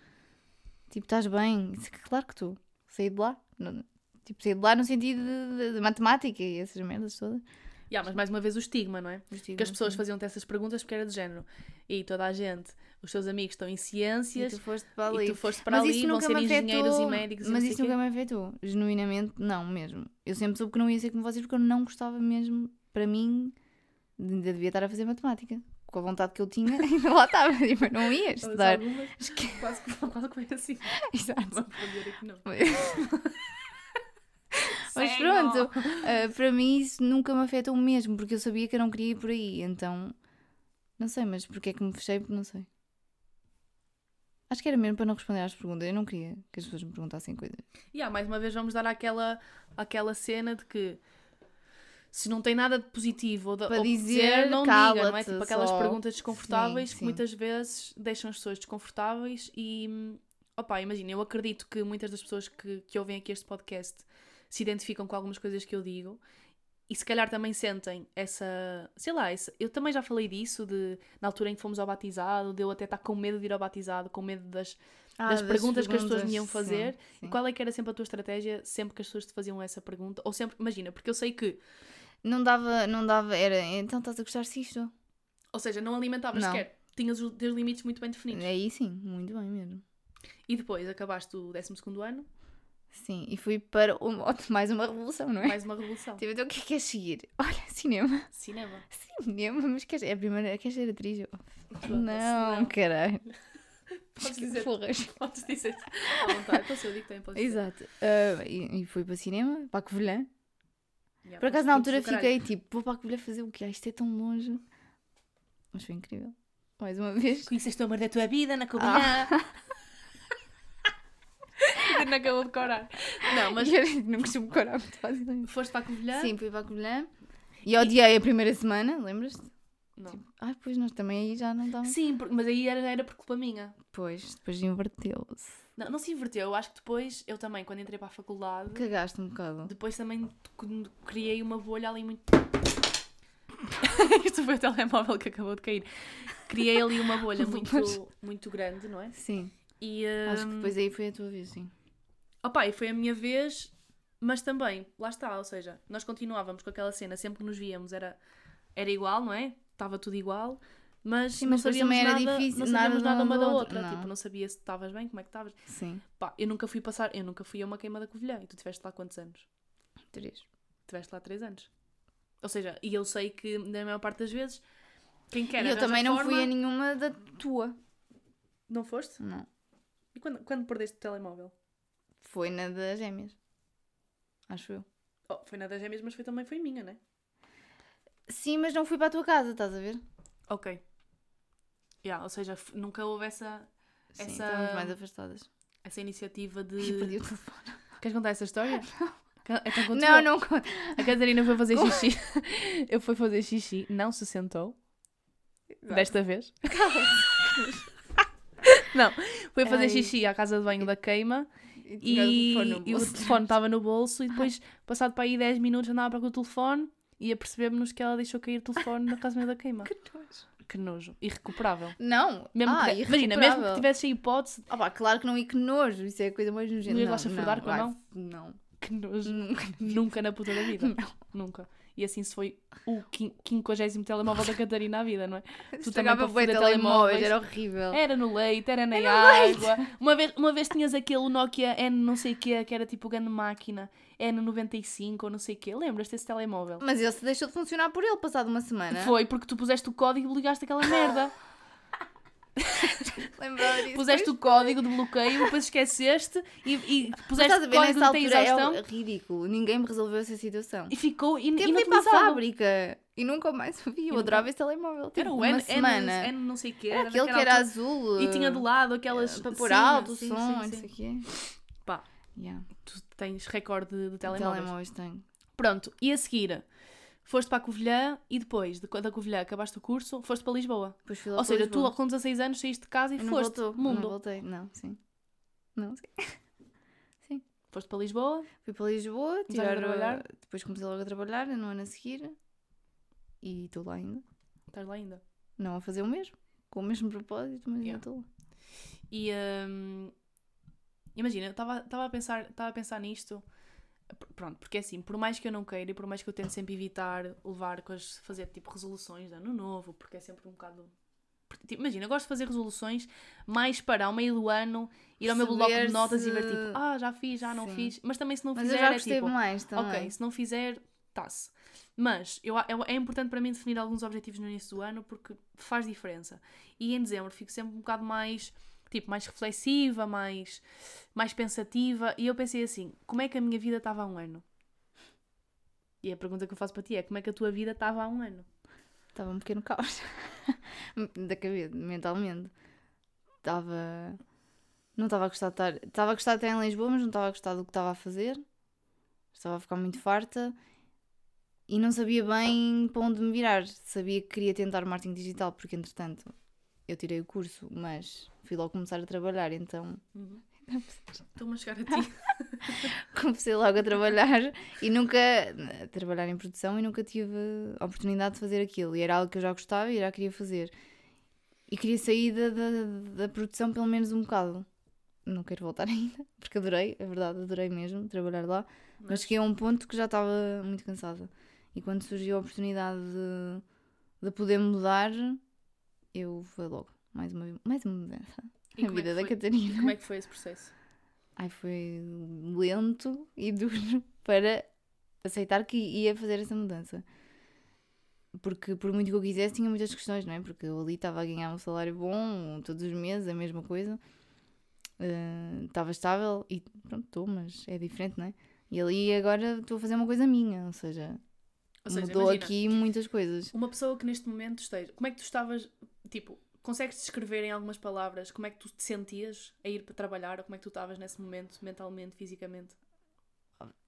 Tipo, estás bem? Isso, claro que estou. Saí de lá. Não- tipo, saí de lá no sentido de, de- de matemática e essas merdas todas. Yeah, mas mais uma vez o estigma, não é? Que as pessoas faziam-te essas perguntas porque era de género. E toda a gente, os teus amigos estão em E ciências tu foste para e ali. tu foste para ali, vão ser engenheiros afetou. e médicos e Mas não isso nunca me afetou. Genuinamente, não, mesmo. Eu sempre soube que não ia ser como vocês porque eu não gostava mesmo, para mim, ainda devia estar a fazer matemática. Com a vontade que eu tinha, *laughs* ainda lá estava. Tipo, não ia estudar. algumas, *laughs* quase, que- quase que foi assim. *laughs* Exato. Vou responder aqui não. Mas pronto, ah, para mim isso nunca me afetou mesmo, porque eu sabia que eu não queria ir por aí. Então, não sei, mas porque é que me fechei? Não sei. Acho que era mesmo para não responder às perguntas. Eu não queria que as pessoas me perguntassem coisas. E ah, mais uma vez vamos dar aquela, aquela cena de que se não tem nada de positivo ou de, Para de dizer, não diga, não é? Tipo aquelas só. perguntas desconfortáveis Sim, que sim. muitas vezes deixam as pessoas desconfortáveis e opá, imagina, eu acredito que muitas das pessoas que, que ouvem aqui este podcast se identificam com algumas coisas que eu digo e se calhar também sentem essa, sei lá, essa, eu também já falei disso de na altura em que fomos ao batizado, de eu até estar com medo de ir ao batizado, com medo das, das perguntas que as pessoas me iam fazer e qual é que era sempre a tua estratégia sempre que as pessoas te faziam essa pergunta? Ou sempre, imagina, porque eu sei que, Não dava, não dava, era, então estás a gostar disto? ou seja, não alimentavas Não. sequer, tinhas os teus limites muito bem definidos. Aí sim, muito bem mesmo. E depois acabaste o 12 ano, Sim, e fui para uma- *laughs* mais uma revolução, não é? mais uma revolução. Tipo, então o que é que queres seguir? *laughs* Olha, cinema. Cinema. Cinema, mas queres, é a primeira, queres ser atriz? Eu, Foda-se, Não, caralho. *laughs* Podes dizer, Porras. podes dizer. À vontade. Então, se eu digo também podes. Exato. Ah, e, e fui para cinema, para a Covilhã. Yeah, Por acaso na altura fiquei tipo, vou para a Covilhã fazer o quê? Ah, isto é tão longe. Mas foi incrível. Mais uma vez. Conheceste o amor da tua vida na Covilhã. Não acabou de corar. Não, mas Mas não costumo decorar muito fácil. foste para a Covilhã? Sim, fui para a Covilhã. E odiei a primeira semana, lembras-te? Não. Ai, pois nós também aí já não estávamos. Sim, por- mas aí era, era por culpa minha. Pois, depois inverteu-se. Não, não se inverteu. Eu acho que depois, eu também, quando entrei para a faculdade, Cagaste um bocado. depois também criei uma bolha ali muito. *laughs* Isto foi o telemóvel que acabou de cair. Criei ali uma bolha *laughs* muito, muito grande, não é? Sim, E, acho que hum, depois aí foi a tua vez, sim. Opa, e foi a minha vez, mas também, lá está, ou seja, nós continuávamos com aquela cena, sempre que nos víamos era, era igual, não é? Estava tudo igual, mas Sim, não mas depois sabíamos era nada, difícil, não sabíamos nada nada uma da outra, outra, não. tipo, não sabia se estavas bem, como é que estavas. Sim, Pá, eu nunca fui passar, eu nunca fui a uma queima da Covilhã, e tu estiveste lá quantos anos? três. Estiveste lá três anos. Ou seja, e eu sei que na maior parte das vezes, quem quer E eu também não forma- fui a nenhuma da tua. Não foste? Não. E quando, quando perdeste o telemóvel? Foi na das gêmeas. Acho eu. Oh, foi na das gêmeas, mas foi também foi minha, né? Sim, mas não fui para a tua casa, estás a ver? Ok. Yeah, ou seja, nunca houve essa, Sim, Essa- estávamos mais afastadas. essa iniciativa de. perdi o telefone. Queres contar essa história? *laughs* Ca- Então Não, eu. não conta. A Catarina foi fazer *laughs* xixi. *laughs* Eu fui fazer xixi, não se sentou. Desta vez. não, foi fazer Ai. xixi à casa de banho da queima E, e, o telefone estava no bolso e *laughs* depois, passado para aí 10 minutos, andava para com o telefone e apercebemos que ela deixou cair o telefone na casa da queima. Que nojo. Que nojo. Irrecuperável. Não, Mesmo ah, que, imagina, mesmo que tivesse a hipótese, Ah, pá, claro que não, e que nojo. Isso é a coisa mais nojenta. Não ias lá chafurdar com a mão? Não. que nojo. *laughs* Nunca. Nunca na puta da vida. Não. nunca. E assim se foi o quin- quinquagésimo telemóvel da Catarina à vida, não é? *laughs* Tu Estragava também para foder telemóveis, era horrível. Era no leite, era na Era água. *laughs* Uma vez, uma vez tinhas aquele Nokia N não sei o que, que era tipo grande máquina, N95 ou não sei o que. Lembras-te desse telemóvel? Mas ele se deixou de funcionar por ele passado uma semana. Foi porque tu puseste o código e ligaste aquela merda. *laughs* *laughs* Lembrava disso. puseste o código de bloqueio, depois esqueceste e, e puseste a o código de altura é exaustão ridículo. Ninguém me resolveu essa situação. e ficou e Teve de ir para a fábrica e nunca mais vi. Eu adorava esse telemóvel. Tipo, Era o uma N, semana. N, N não sei o que. Aquele que era azul. E tinha do lado eh, aquelas. Para pôr alto o sim, som, sim, sim. Pá, Yeah. tu tens recorde de, de telemóveis. Telemóveis tenho. Pronto, e a seguir, foste para a Covilhã e depois de, da Covilhã acabaste o curso, foste para Lisboa. Depois fui lá Ou para seja, Lisboa. tu com 16 anos saíste de casa e Eu não foste. voltou, mundo. Não voltei, não, sim. Não, sim. *laughs* Foste para Lisboa. Fui para Lisboa, a trabalhar? depois comecei logo a trabalhar no ano a seguir e estou lá ainda. Estás lá ainda. Não a fazer o mesmo, com o mesmo propósito, mas Yeah. ainda estou lá. E hum, imagina, eu estava a pensar, estava a pensar nisto. Pronto, porque assim, por mais que eu não queira e por mais que eu tente sempre evitar levar coisas, fazer tipo resoluções de ano novo, porque é sempre um bocado. tipo, imagina, eu gosto de fazer resoluções mais para ao meio do ano ir ao meu bloco de notas e ver tipo, ah, já fiz, já não Sim. fiz, mas também se não Mas fizer eu já é tipo, mais também. ok, se não fizer, tá-se. Mas eu, é, é importante para mim definir alguns objetivos no início do ano porque faz diferença. E em dezembro fico sempre um bocado mais, tipo, mais reflexiva, mais, mais pensativa. E eu pensei assim, como é que a minha vida estava há um ano? E a pergunta que eu faço para ti é, como é que a tua vida estava há um ano? Estava um pequeno caos. *laughs* da cabeça, mentalmente. Estava. Não estava a gostar de estar. Estava a gostar estar em Lisboa, mas não estava a gostar do que estava a fazer. Estava a ficar muito farta. E não sabia bem para onde me virar. Sabia que queria tentar marketing digital, porque entretanto eu tirei o curso, mas fui logo começar a trabalhar, então *laughs* Estou-me a chegar a ti. *laughs* comecei logo a trabalhar e nunca a trabalhar em produção e nunca tive a oportunidade de fazer aquilo. E era algo que eu já gostava e já queria fazer. E queria sair da, da, da produção pelo menos um bocado. Não quero voltar *laughs* ainda, porque adorei, é verdade, adorei mesmo trabalhar lá. Mas, Mas- cheguei a um ponto que já estava muito cansada. E quando surgiu a oportunidade de, de poder mudar, eu fui logo. Mais uma, mais uma mudança. E é vida que da Catarina. E como é que foi esse processo? Ai, foi lento e duro *laughs* para aceitar que ia fazer essa mudança. Porque por muito que eu quisesse, tinha muitas questões, não é? Porque eu ali estava a ganhar um salário bom todos os meses, a mesma coisa. Eh, Estava estável e pronto, estou, mas é diferente, não é? E ali agora estou a fazer uma coisa minha, ou seja, Ou seja, mudou imagina, aqui muitas coisas. Uma pessoa que neste momento esteja. Como é que tu estavas. Tipo, consegues descrever em algumas palavras como é que tu te sentias a ir para trabalhar ou como é que tu estavas nesse momento, mentalmente, fisicamente?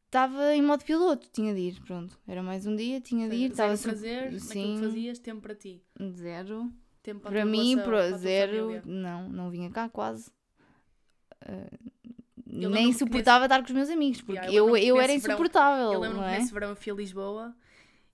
Estava em modo piloto, tinha de ir, pronto. Era mais um dia, tinha de ir. Estava super- prazer naquilo que Sim, fazias, tempo para ti. zero. Tempo para, Para mim, relação, para zero, família. não, não vinha cá quase. Uh, nem suportava estar com os meus amigos, porque Yeah, eu eu, eu, era nesse verão- insuportável, Eu lembro-me não que é? nesse verão eu fui a Lisboa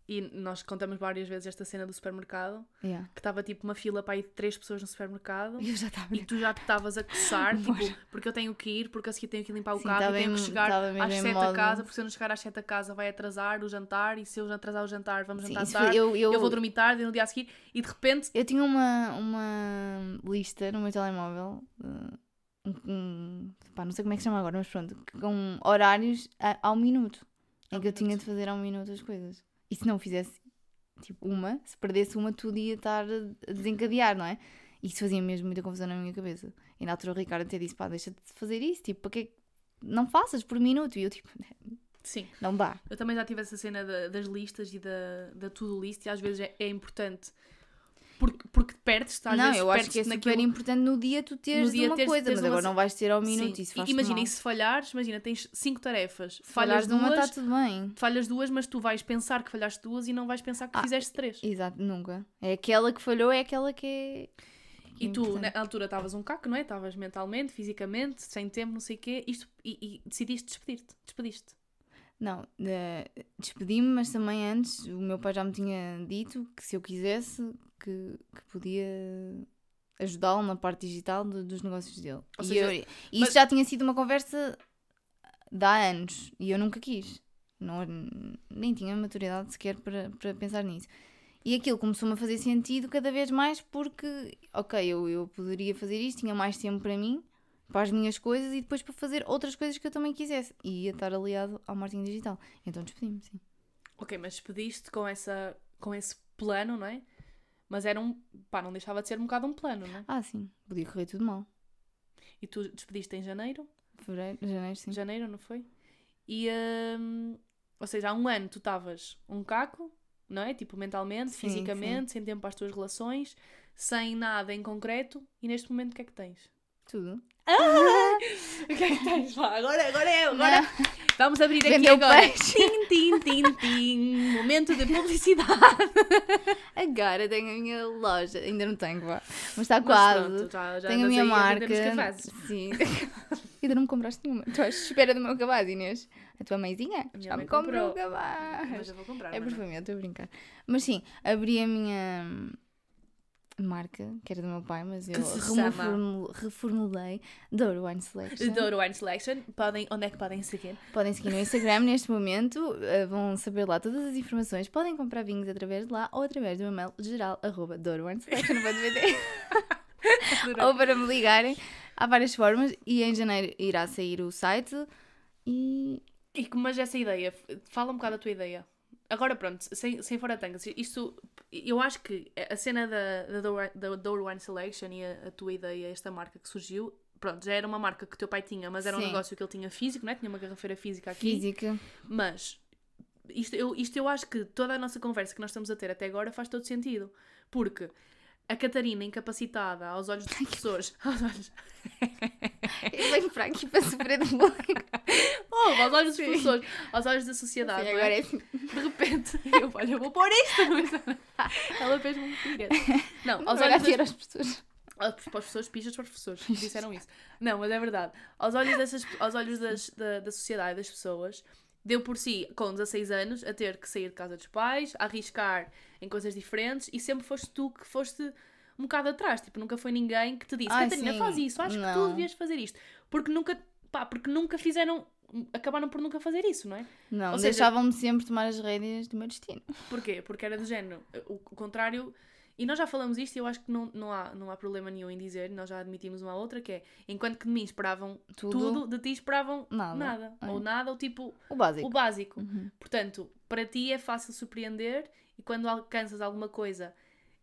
e nós contamos várias vezes esta cena do supermercado Yeah. que estava tipo uma fila para ir de três pessoas no supermercado. *laughs* Eu já estava E tu já te estavas a coçar, tipo, porque eu tenho que ir, porque a seguir tenho que limpar o Sim, carro tava e tenho que chegar tava às em 7 a modo- casa, porque se eu não chegar às 7 a casa vai atrasar o jantar, e se eu atrasar o jantar vamos Sim, jantar tarde, eu, eu, eu vou dormir tarde e no dia a seguir, e de repente, eu tinha uma, uma lista no meu telemóvel, uh, um, um- pá, não sei como é que se chama agora, mas pronto, com horários a- ao minuto, em que eu tinha de fazer ao minuto as coisas. E se não fizesse, tipo, uma, se perdesse uma, tudo ia estar a desencadear, não é? E isso fazia mesmo muita confusão na minha cabeça. E na altura o Ricardo até disse, pá, deixa de fazer isso, tipo, para que é não faças por minuto? E eu, tipo, *laughs* sim, não dá. eu também já tive essa cena da- das listas e da, da to-do list, e às vezes é, é importante, perdes, às não, eu acho que é perdes-te super naquilo- importante no dia tu teres dia uma teres- coisa, teres mas agora uma- não vais ter ao minuto, Sim. isso E faz imagina, e se falhares, imagina, tens cinco tarefas, falhas de uma, duas, está tudo bem. falhas duas, mas tu vais pensar que falhaste duas e não vais pensar que Ah, fizeste três. Exato, nunca. É aquela que falhou, é aquela que é. que é E tu, importante. na altura, estavas um caco, não é? Estavas mentalmente, fisicamente, sem tempo, não sei o quê, isto, e, e decidiste despedir-te, despediste. Não, eh, despedi-me, mas também antes o meu pai já me tinha dito que se eu quisesse, que, que podia ajudá-lo na parte digital do- dos negócios dele. Ou e seja, eu- e isso mas- já tinha sido uma conversa de há anos e eu nunca quis. Não, nem tinha maturidade sequer para, para pensar nisso. E aquilo começou-me a fazer sentido cada vez mais porque, ok, eu, eu poderia fazer isto, tinha mais tempo para mim, para as minhas coisas e depois para fazer outras coisas que eu também quisesse. E ia estar aliado ao marketing digital. Então despedi-me, sim. Ok, mas despediste com, essa, com esse plano, não é? Mas era um. pá, não deixava de ser um bocado um plano, não é? Ah, sim, podia correr tudo mal. E tu despediste em janeiro? Fevereiro, janeiro, sim. Janeiro, não foi? E. hum, ou seja, há um ano tu estavas um caco, não é? Tipo, mentalmente, Sim, fisicamente, sem tempo para as tuas relações, sem nada em concreto. E neste momento o que é que tens? Tudo. *laughs* O que é que tens? Vá, agora, agora é, agora. *laughs* Vamos abrir aqui Vendeu agora. peixe. Tim, tim, tim, tim. Momento de publicidade. *laughs* Agora tenho a minha loja. Ainda não tenho, vá. Mas está quase. pronto, já, já tenho a minha marca. Sim. *laughs* Ainda não me compraste nenhuma. Tu estás à espera do meu cabaz, Inês. A tua mãezinha minha já mãe me comprou o cabaz. Mas eu vou comprar. É família, estou a brincar. Mas sim, abri a minha marca, que era do meu pai, mas eu reformulei. Douro Wine Selection. Douro Wine Selection. Podem, onde é que podem seguir? Podem seguir no Instagram neste momento, eh, vão saber lá todas as informações. Podem comprar vinhos através de lá ou através do e-mail geral arroba ou para me ligarem. Há várias formas e em janeiro irá sair o site e E, como- mas essa ideia, fala um bocado da tua ideia. Agora pronto, sem, sem fora tangas, isto, eu acho que a cena da, da, da Douro Wine Selection e a, a tua ideia, esta marca que surgiu, pronto, já era uma marca que o teu pai tinha, mas era um Sim. negócio que ele tinha físico, não é? Tinha uma garrafeira física aqui. física. Mas isto eu, isto eu acho que toda a nossa conversa que nós estamos a ter até agora faz todo sentido. Porque a Catarina, incapacitada aos olhos dos professores, *laughs* aos olhos, *laughs* Eu venho para aqui para sofrer de bullying. oh, aos olhos dos Sim. professores, aos olhos da sociedade, Sim, é? agora é de repente, eu, olha, eu vou pôr isto. Ela fez-me um. Não, aos olhos das, as pessoas. Ah, Para os professores, pijas para os professores, disseram isso. Não, mas é verdade. Aos olhos, dessas, aos olhos das, da, da sociedade, das pessoas, deu por si, com 16 anos, a ter que sair de casa dos pais, a arriscar em coisas diferentes e sempre foste tu que foste um bocado atrás. Tipo, nunca foi ninguém que te disse: Ai, Catarina, sim. faz isso, acho que tu Não. devias fazer isto. Porque nunca, pá, porque nunca fizeram, acabaram por nunca fazer isso, não é? Não, deixavam-me sempre tomar as rédeas do meu destino. Porquê? Porque era do género. O, contrário. E nós já falamos isto e eu acho que não, não, há, não há problema nenhum em dizer, nós já admitimos uma outra, que é enquanto que de mim esperavam Tudo. tudo, de ti esperavam Nada. nada. É. Ou nada, ou tipo O básico. o básico. Uhum. Portanto, para ti é fácil surpreender e quando alcanças alguma coisa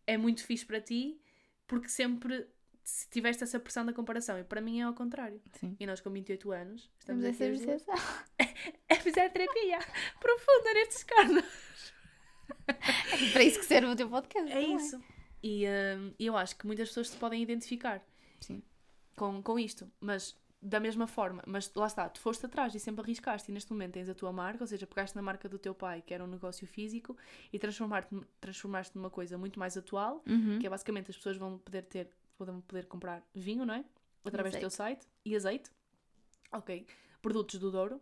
é muito fixe para ti porque sempre se tiveste essa pressão da comparação. E para mim é ao contrário. Sim. E nós com 28 anos estamos Temos aqui essa percepção. *laughs* a fazer terapia profunda nestes casos. É para isso que serve o teu podcast. É também. isso. E hum, eu acho que muitas pessoas se podem identificar Sim. com, com isto, mas da mesma forma. Mas lá está, tu foste atrás e sempre arriscaste, e neste momento tens a tua marca, ou seja, pegaste na marca do teu pai, que era um negócio físico, e transformar-te- transformaste numa coisa muito mais atual, Uhum. que é basicamente as pessoas vão poder ter, vão poder comprar vinho, não é? Através do teu Azeite. site e azeite. Ok. Produtos do Douro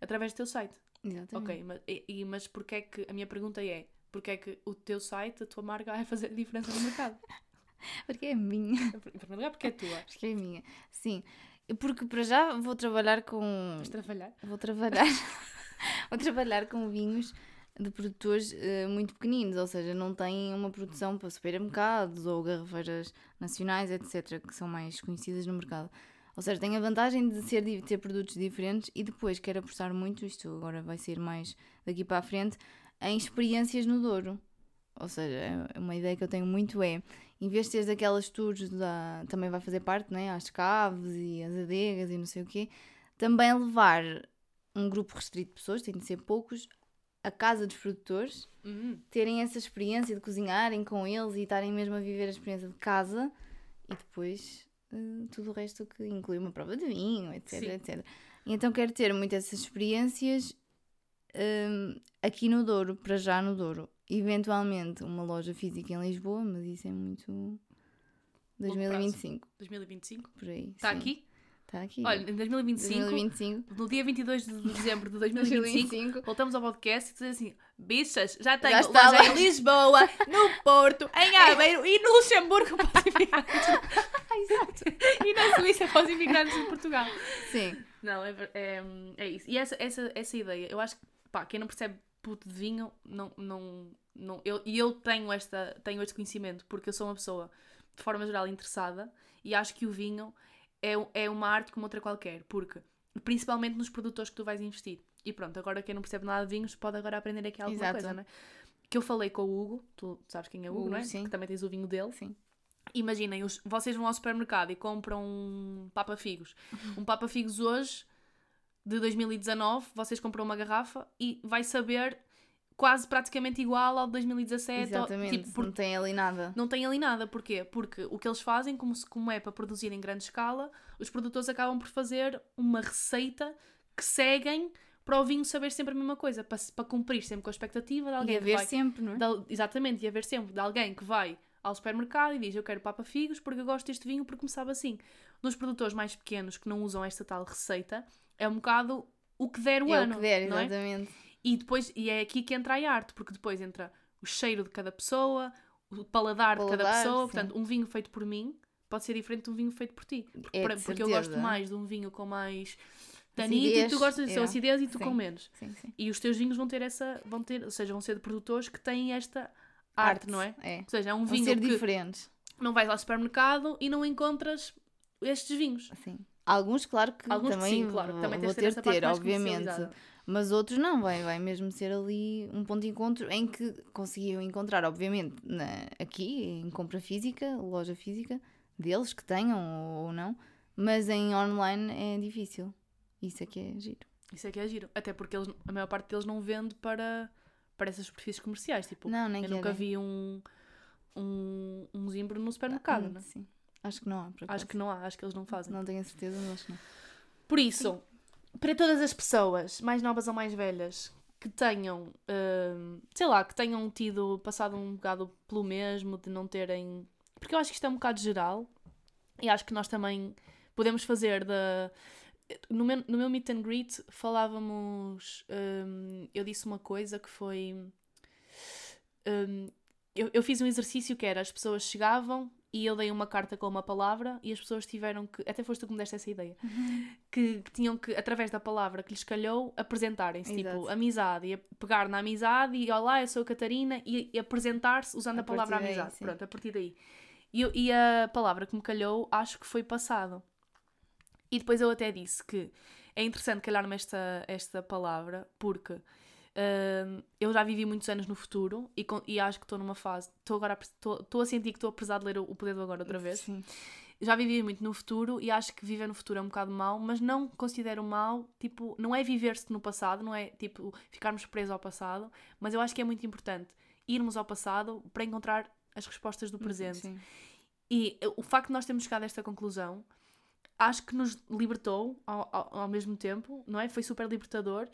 através do teu site. Exatamente. Ok, mas, e, mas porque é que, a minha pergunta é, porque é que o teu site, a tua marca vai fazer diferença no mercado? *laughs* Porque é minha. Em primeiro lugar, porque é tua. Acho que é minha. Sim. Porque para já vou trabalhar com. Vais trabalhar. Vou trabalhar. *laughs* vou trabalhar com vinhos de produtores eh, muito pequeninos, ou seja, não têm uma produção para supermercados ou garrafeiras nacionais, etc., que são mais conhecidas no mercado. Ou seja, tem a vantagem de ser, de ter produtos diferentes e depois quero apostar muito, isto agora vai ser mais daqui para a frente, em experiências no Douro. Ou seja, é uma ideia que eu tenho muito é, em vez de teres aquelas tours, da, também vai fazer parte, né? Às caves e as adegas e não sei o quê, também levar um grupo restrito de pessoas, tem de ser poucos, a casa dos produtores, Uhum. terem essa experiência de cozinharem com eles e estarem mesmo a viver a experiência de casa e depois eh, tudo o resto que inclui uma prova de vinho, etc, Sim. etc. E então quero ter muito essas experiências hum, aqui no Douro, para já no Douro. Eventualmente uma loja física em Lisboa, mas isso é muito 2025, 2025. por aí. Está sim. aqui? Está aqui. Olha, em 2025, 2025. no dia 22 de dezembro de 2025, 2025. voltamos ao podcast e dizer assim: bichas, já tenho Já está loja lá. em Lisboa, no Porto, em *laughs* Aveiro e no Luxemburgo para os imigrantes. *laughs* Exato. e na Suíça para os imigrantes de Portugal. Sim. Não, é, é, é isso. E essa, essa, essa ideia, eu acho que pá, quem não percebe puto de vinho, não, não, não, eu, e eu tenho, esta, tenho este conhecimento porque eu sou uma pessoa, de forma geral, interessada e acho que o vinho é, é uma arte como outra qualquer, porque principalmente nos produtores que tu vais investir. E pronto, agora quem não percebe nada de vinhos pode agora aprender aqui alguma Exato. coisa, não é? Que eu falei com o Hugo, tu sabes quem é o Hugo, Hugo, não é? sim. Que também tens o vinho dele. Sim. Imaginem, os- vocês vão ao supermercado e compram um Papa Figos. Um Papa Figos hoje, de 2019, vocês compram uma garrafa e vai saber quase praticamente igual ao de 2017. ou- Exatamente. tipo, por- Não tem ali nada. não tem ali nada. Porquê? Porque o que eles fazem, como, se- como é para produzir em grande escala, os produtores acabam por fazer uma receita que seguem para o vinho saber sempre a mesma coisa, para, para cumprir sempre com a expectativa de alguém E a que ver vai... sempre, não é? de exatamente, e haver sempre de alguém que vai ao supermercado e diz eu quero papa figos porque eu gosto deste vinho porque me sabe assim. Nos produtores mais pequenos que não usam esta tal receita, é um bocado o que der o é ano, o que der, não é? exatamente. E depois, e é aqui que entra a arte, porque depois entra o cheiro de cada pessoa, o paladar, de cada Paladar, pessoa. sim. Portanto, um vinho feito por mim pode ser diferente de um vinho feito por ti. Porque, É, para- porque eu gosto mais de um vinho com mais tanito e tu gostas de é. acidez e tu Sim. com menos. Sim, sim. E os teus vinhos vão ter essa, vão ter, ou seja, vão ser de produtores que têm esta arte, não é? É. Ou seja, é um Vão vinho ser que diferentes. não vais ao supermercado e não encontras estes vinhos. Assim. Alguns, claro que Alguns também sim, claro, também vou ter ter ter, obviamente. Mas outros não, vai, vai mesmo ser ali um ponto de encontro em que conseguiam encontrar, obviamente, na- aqui em compra física, loja física, deles que tenham ou não, mas em online é difícil. Isso é que é giro. Isso é que é giro. Até porque eles, a maior parte deles não vende para, para essas superfícies comerciais. Tipo, Não, nem eu nunca vi um, um, um zimbro no supermercado. Hum, né? Sim. Acho que não há, por Acho que não há, acho que eles não fazem. Não tenho a certeza, mas acho que não. Por isso, para todas as pessoas, mais novas ou mais velhas, que tenham, hum, sei lá, que tenham tido, passado um bocado pelo mesmo, de não terem. Porque eu acho que isto é um bocado geral e acho que nós também podemos fazer da. No meu, no meu meet and greet falávamos. hum, eu disse uma coisa que foi. hum, eu, eu fiz um exercício que era: as pessoas chegavam e eu dei uma carta com uma palavra e as pessoas tiveram que. Até foste tu que me deste essa ideia que, que tinham que, através da palavra que lhes calhou, apresentarem-se. Tipo, amizade. E pegar na amizade e olá, eu sou a Catarina e, e apresentar-se usando a, A palavra daí, amizade. sim. Pronto, a partir daí. E, e a palavra que me calhou, acho que foi passado. E depois eu até disse que é interessante calhar-me esta, esta palavra porque eu já vivi muitos anos no futuro e, e acho que estou numa fase. Estou agora estou a sentir que estou a precisar de ler o, Poder do Agora outra vez Sim. já vivi muito no futuro e acho que viver no futuro é um bocado mau, mas não considero mau, tipo, não é viver-se no passado, não é tipo ficarmos presos ao passado, mas eu acho que é muito importante irmos ao passado para encontrar as respostas do presente. Sim. E eh, o facto de nós termos chegado a esta conclusão, acho que nos libertou ao, ao, ao mesmo tempo, não é? Foi super libertador.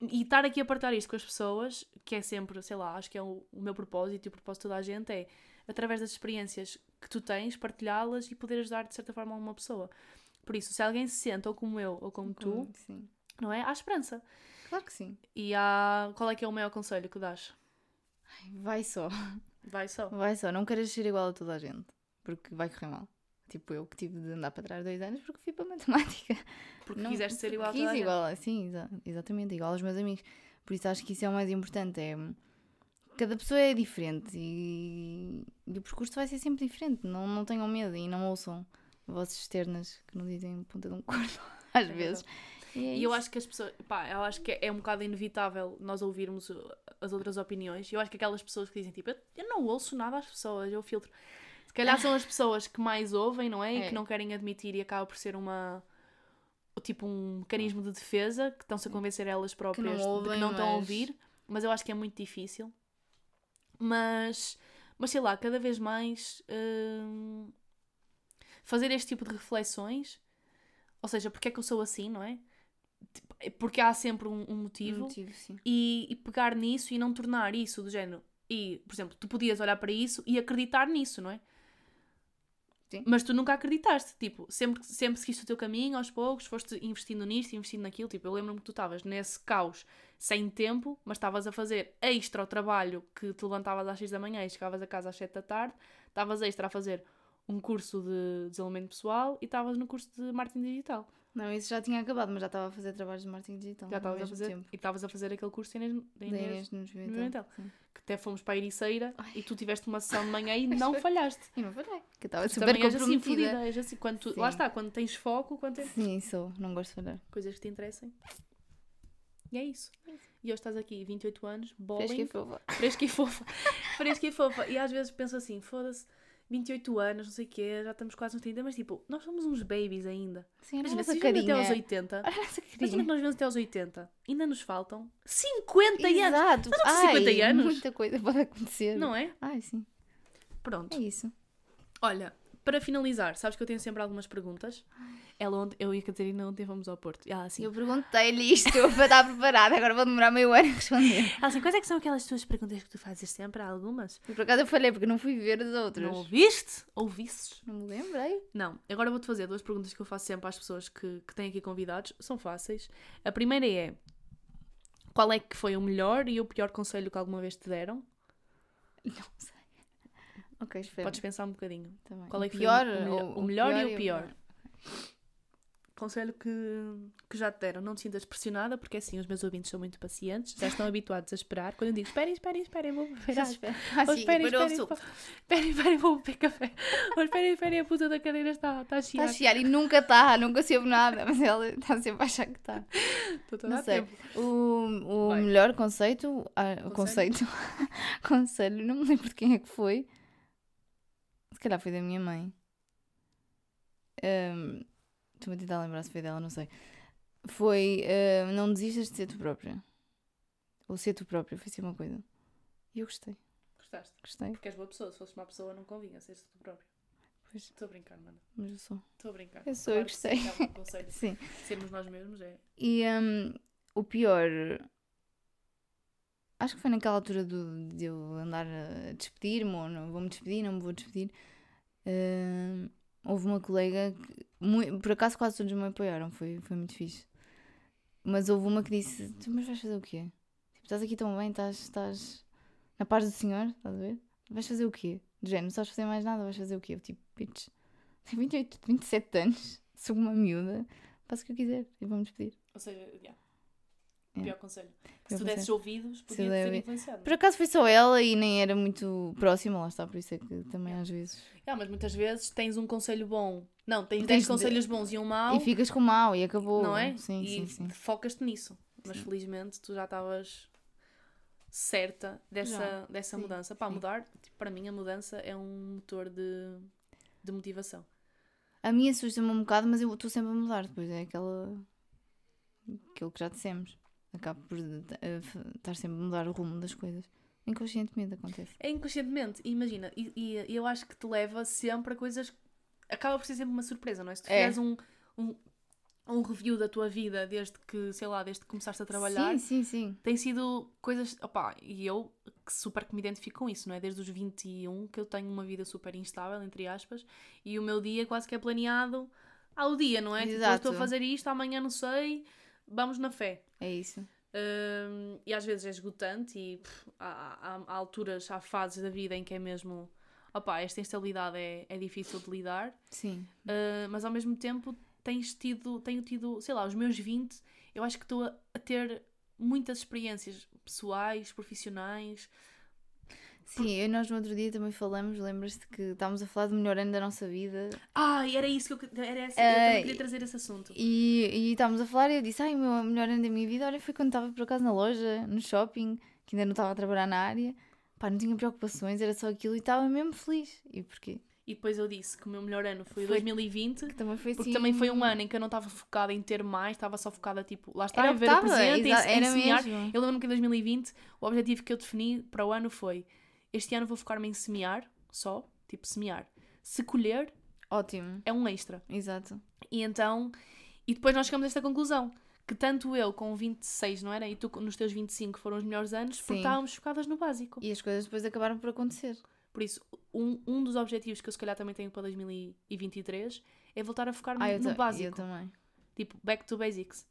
E estar aqui a partilhar isto com as pessoas, que é sempre, sei lá, acho que é o, o meu propósito e o propósito de toda a gente, é através das experiências que tu tens, partilhá-las e poder ajudar de certa forma uma pessoa. Por isso, se alguém se sente ou como eu ou como tu, não é? Há esperança. Claro que sim. E há. Qual é que é o maior conselho que dás? Vai só. Vai só. Vai só. Não queres ser igual a toda a gente. Porque vai correr mal. Tipo eu que tive de andar para trás dois anos porque fui para *laughs* matemática. Porque Não, quiseste ser igual a quis toda a igual, sim, exa- exatamente, igual aos meus amigos. Por isso acho que isso é o mais importante. É, cada pessoa é diferente e, e o percurso vai ser sempre diferente. Não, não tenham medo e não ouçam vozes externas que não dizem ponta de um corno *laughs* às É vezes. E, é E eu acho que as pessoas, pá, eu acho que é um bocado inevitável nós ouvirmos as outras opiniões. Eu acho que aquelas pessoas que dizem tipo, "Eu- eu não ouço nada às pessoas, eu filtro. Se calhar são as pessoas que mais ouvem, não é? E É. que não querem admitir e acaba por ser uma. Tipo um mecanismo de defesa que estão-se a convencer elas próprias de que ouvem, não estão a mas- ouvir, mas eu acho que é muito difícil. Mas, mas sei lá, cada vez mais hum, fazer este tipo de reflexões, ou seja, porque é que eu sou assim, não é? Tipo, é Porque há sempre um, um Um motivo motivo, sim. e, e pegar nisso e não tornar isso do género. E, por exemplo, tu podias olhar para isso e acreditar nisso, não é? Sim. Mas tu nunca acreditaste, tipo, sempre, sempre seguiste o teu caminho aos poucos, foste investindo nisto, investindo naquilo. Tipo, eu lembro-me que tu estavas nesse caos sem tempo, mas estavas a fazer extra o trabalho que te levantavas às 6 da manhã e chegavas a casa às 7 da tarde, estavas extra a fazer um curso de desenvolvimento pessoal e estavas no curso de marketing digital. Não, isso já tinha acabado, mas já estava a fazer trabalhos de marketing digital. Já estavas a fazer. tempo. E estavas a fazer aquele curso de Inês, Da Inês, Inês nos no. Sim. que até fomos para a Ericeira Ai. e tu tiveste uma sessão de manhã e *laughs* não falhaste. E não falhei, que estava super também assim, comprometida. fodida, és assim. Quando tu- lá está, quando tens foco, quando tens Sim, sou, não gosto de falhar. coisas que te interessem. E é isso. E hoje estás aqui, 28 anos, Fresca bowling, e fofa. fresca e fofa. *laughs* fresca e fofa. E às vezes penso assim, foda-se, 28 anos, não sei o quê, já estamos quase nos 30, mas tipo, nós somos uns babies ainda. Sim, Imagina, se vivemos até aos 80, *laughs* Olha essa imagina que nós vivemos até aos 80, ainda nos faltam 50 anos, Exato. Não com 50 Ai, anos? Muita coisa pode acontecer. não é? Ai, sim. Pronto. É isso. Olha, para finalizar, sabes que eu tenho sempre algumas perguntas. Ela ontem, eu e a Catarina ontem fomos ao Porto. E ela assim, Eu perguntei-lhe isto para estar preparada, agora vou demorar meio ano a responder. ela assim, quais é que são aquelas tuas perguntas que tu fazes sempre? Há algumas? E por acaso eu falei, porque não fui ver as outras. Não ouviste? Ouvisses? Não me lembrei. Não. Agora vou-te fazer duas perguntas que eu faço sempre às pessoas que, que têm aqui convidados. São fáceis. A primeira é, qual é que foi o melhor e o pior conselho que alguma vez te deram? Não sei. Ok, espera. Podes pensar um bocadinho. Também. Qual é O que foi pior, o melhor, ou- o melhor e o pior? Conselho que, que já te deram. Não te sintas pressionada, porque assim, os meus ouvintes são muito pacientes, já estão *laughs* habituados a esperar. Quando eu digo, esperem, esperem, esperem, vou beber água. Ah, sim, esperem, esperem, esperem, esperem, vou beber café. *laughs* Ou esperem, esperem, a puta da cadeira está, está a Está chiar. a chiar e nunca está, nunca soube nada, mas ela está sempre a achar que está. Estou toda Não a sei. tempo. O, o Vai. melhor conceito, ah, o conceito, *laughs* conselho, não me lembro de quem é que foi. Se calhar foi da minha mãe. Estou-me a tentar lembrar se foi dela, não sei. Foi ah, não desistas de ser tu própria. Ou ser tu própria, foi assim uma coisa. E eu gostei, Gostaste? gostei. Porque és boa pessoa. Se fosses má pessoa, não convinha seres tu próprio. Pois, Estou a brincar, mano. mas eu sou. Estou a brincar. Eu sou, eu que sim, gostei. é um. *laughs* Sim. Sermos nós mesmos é. E hum, o pior. Acho que foi naquela altura do, de eu andar a despedir-me, ou não vou-me despedir, não me vou despedir. hum, houve uma colega que, mui- por acaso, quase todos me apoiaram, foi, foi muito fixe. Mas houve uma que disse: Tu, mas vais fazer o quê? Tipo, estás aqui tão bem, estás, estás na paz do Senhor, estás a ver? Vais fazer o quê? De género, não sabes fazer mais nada, vais fazer o quê? Eu, tipo, bitch, tenho 28, 27 anos, sou uma miúda, faço o que eu quiser e vou-me despedir. Ou seja, yeah. É. pior conselho. Se Pior tu desses ouvidos, eu podia ter der- influenciado. Por acaso foi só ela e nem era muito próxima, lá está, por isso é que também às vezes. Ah, mas muitas vezes tens um conselho bom. Não, tens Tens 10 de- conselhos bons e um mau. E ficas com mal e acabou. não é? Sim, e sim, sim. focas-te nisso. Mas Sim. felizmente tu já estavas certa dessa, Já, dessa sim, mudança. Pá, sim. mudar, tipo, para mim a mudança é um motor de, de motivação. A minha assusta-me um bocado, mas eu estou sempre a mudar depois. É aquela. aquilo que já dissemos. Acabo por eh, estar sempre a mudar o rumo das coisas. Inconscientemente acontece. É inconscientemente, imagina, e, e eu acho que te leva sempre a coisas. Acaba por ser sempre uma surpresa, não é? Se tu É. fizeres um, um, um review da tua vida desde que, sei lá, desde que começaste a trabalhar, Sim, sim, sim. tem sido coisas. Opá, e eu que super que me identifico com isso, não é? Desde os 21 que eu tenho uma vida super instável, entre aspas, e o meu dia quase que é planeado ao dia, não é? Tipo, hoje estou a Exato. fazer isto, amanhã não sei, vamos na fé. É isso. Hum, e às vezes é esgotante e pff, há, há- há alturas, há fases da vida em que é mesmo. Opá, esta instabilidade é, é difícil de lidar, Sim. Uh, mas ao mesmo tempo tens tido, tenho tido, sei lá, os meus 20, eu acho que estou a, a ter muitas experiências pessoais, profissionais. Sim, eu, nós no outro dia também falamos, lembras-te que estávamos a falar do melhor ano da nossa vida Ai, era isso que eu, era essa, eu também queria trazer esse assunto. E, e estávamos a falar e eu disse, ai, o meu melhor ano da minha vida, olha, foi quando estava por acaso na loja, no shopping, que ainda não estava a trabalhar na área. Pá, não tinha preocupações, era só aquilo e estava mesmo feliz. E porquê? E depois eu disse que o meu melhor ano foi, Foi- 2020, Que também foi assim... porque também foi um ano em que eu não estava focada em ter mais, estava só focada, tipo, lá está, Era o ver que o presente, em, em mesmo. Eu lembro-me que em 2020 o objetivo que eu defini para o ano foi este ano vou focar-me em semear, só, tipo, semear. Se colher, Ótimo, é um extra. exato. E então, e depois nós chegamos a esta conclusão, que tanto eu com 26, não era? E tu nos teus 25 foram os melhores anos, porque Sim. estávamos focadas no básico. E as coisas depois acabaram por acontecer. Por isso, um, um dos objetivos que eu se calhar também tenho para 2023 é voltar a focar-me Ah, no básico. eu também. Tipo, back to basics.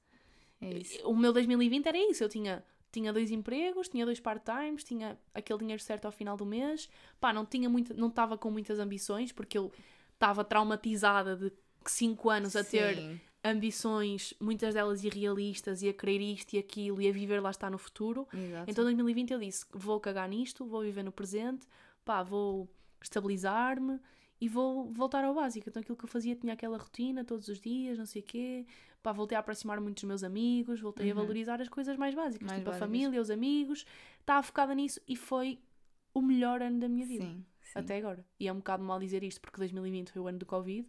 É isso. O meu 2020 era isso, eu tinha, tinha dois empregos, tinha dois part-times, tinha aquele dinheiro certo ao final do mês. Pá, não tinha muito, não estava com muitas ambições, porque eu estava traumatizada de 5 anos a ter Sim. ambições, muitas delas irrealistas, e a querer isto e aquilo, e a viver lá está no futuro. Exato. Então, em 2020 eu disse: vou cagar nisto, vou viver no presente, pá, vou estabilizar-me e vou voltar ao básico. Então, aquilo que eu fazia tinha aquela rotina todos os dias, não sei o quê, pá, voltei a aproximar muito dos meus amigos, voltei a Uhum. valorizar as coisas mais básicas, Mais tipo a básicas. família, os amigos, estava focada nisso e foi o melhor ano da minha vida. Sim, sim. Até agora. E é um bocado mal dizer isto porque 2020 foi o ano do Covid,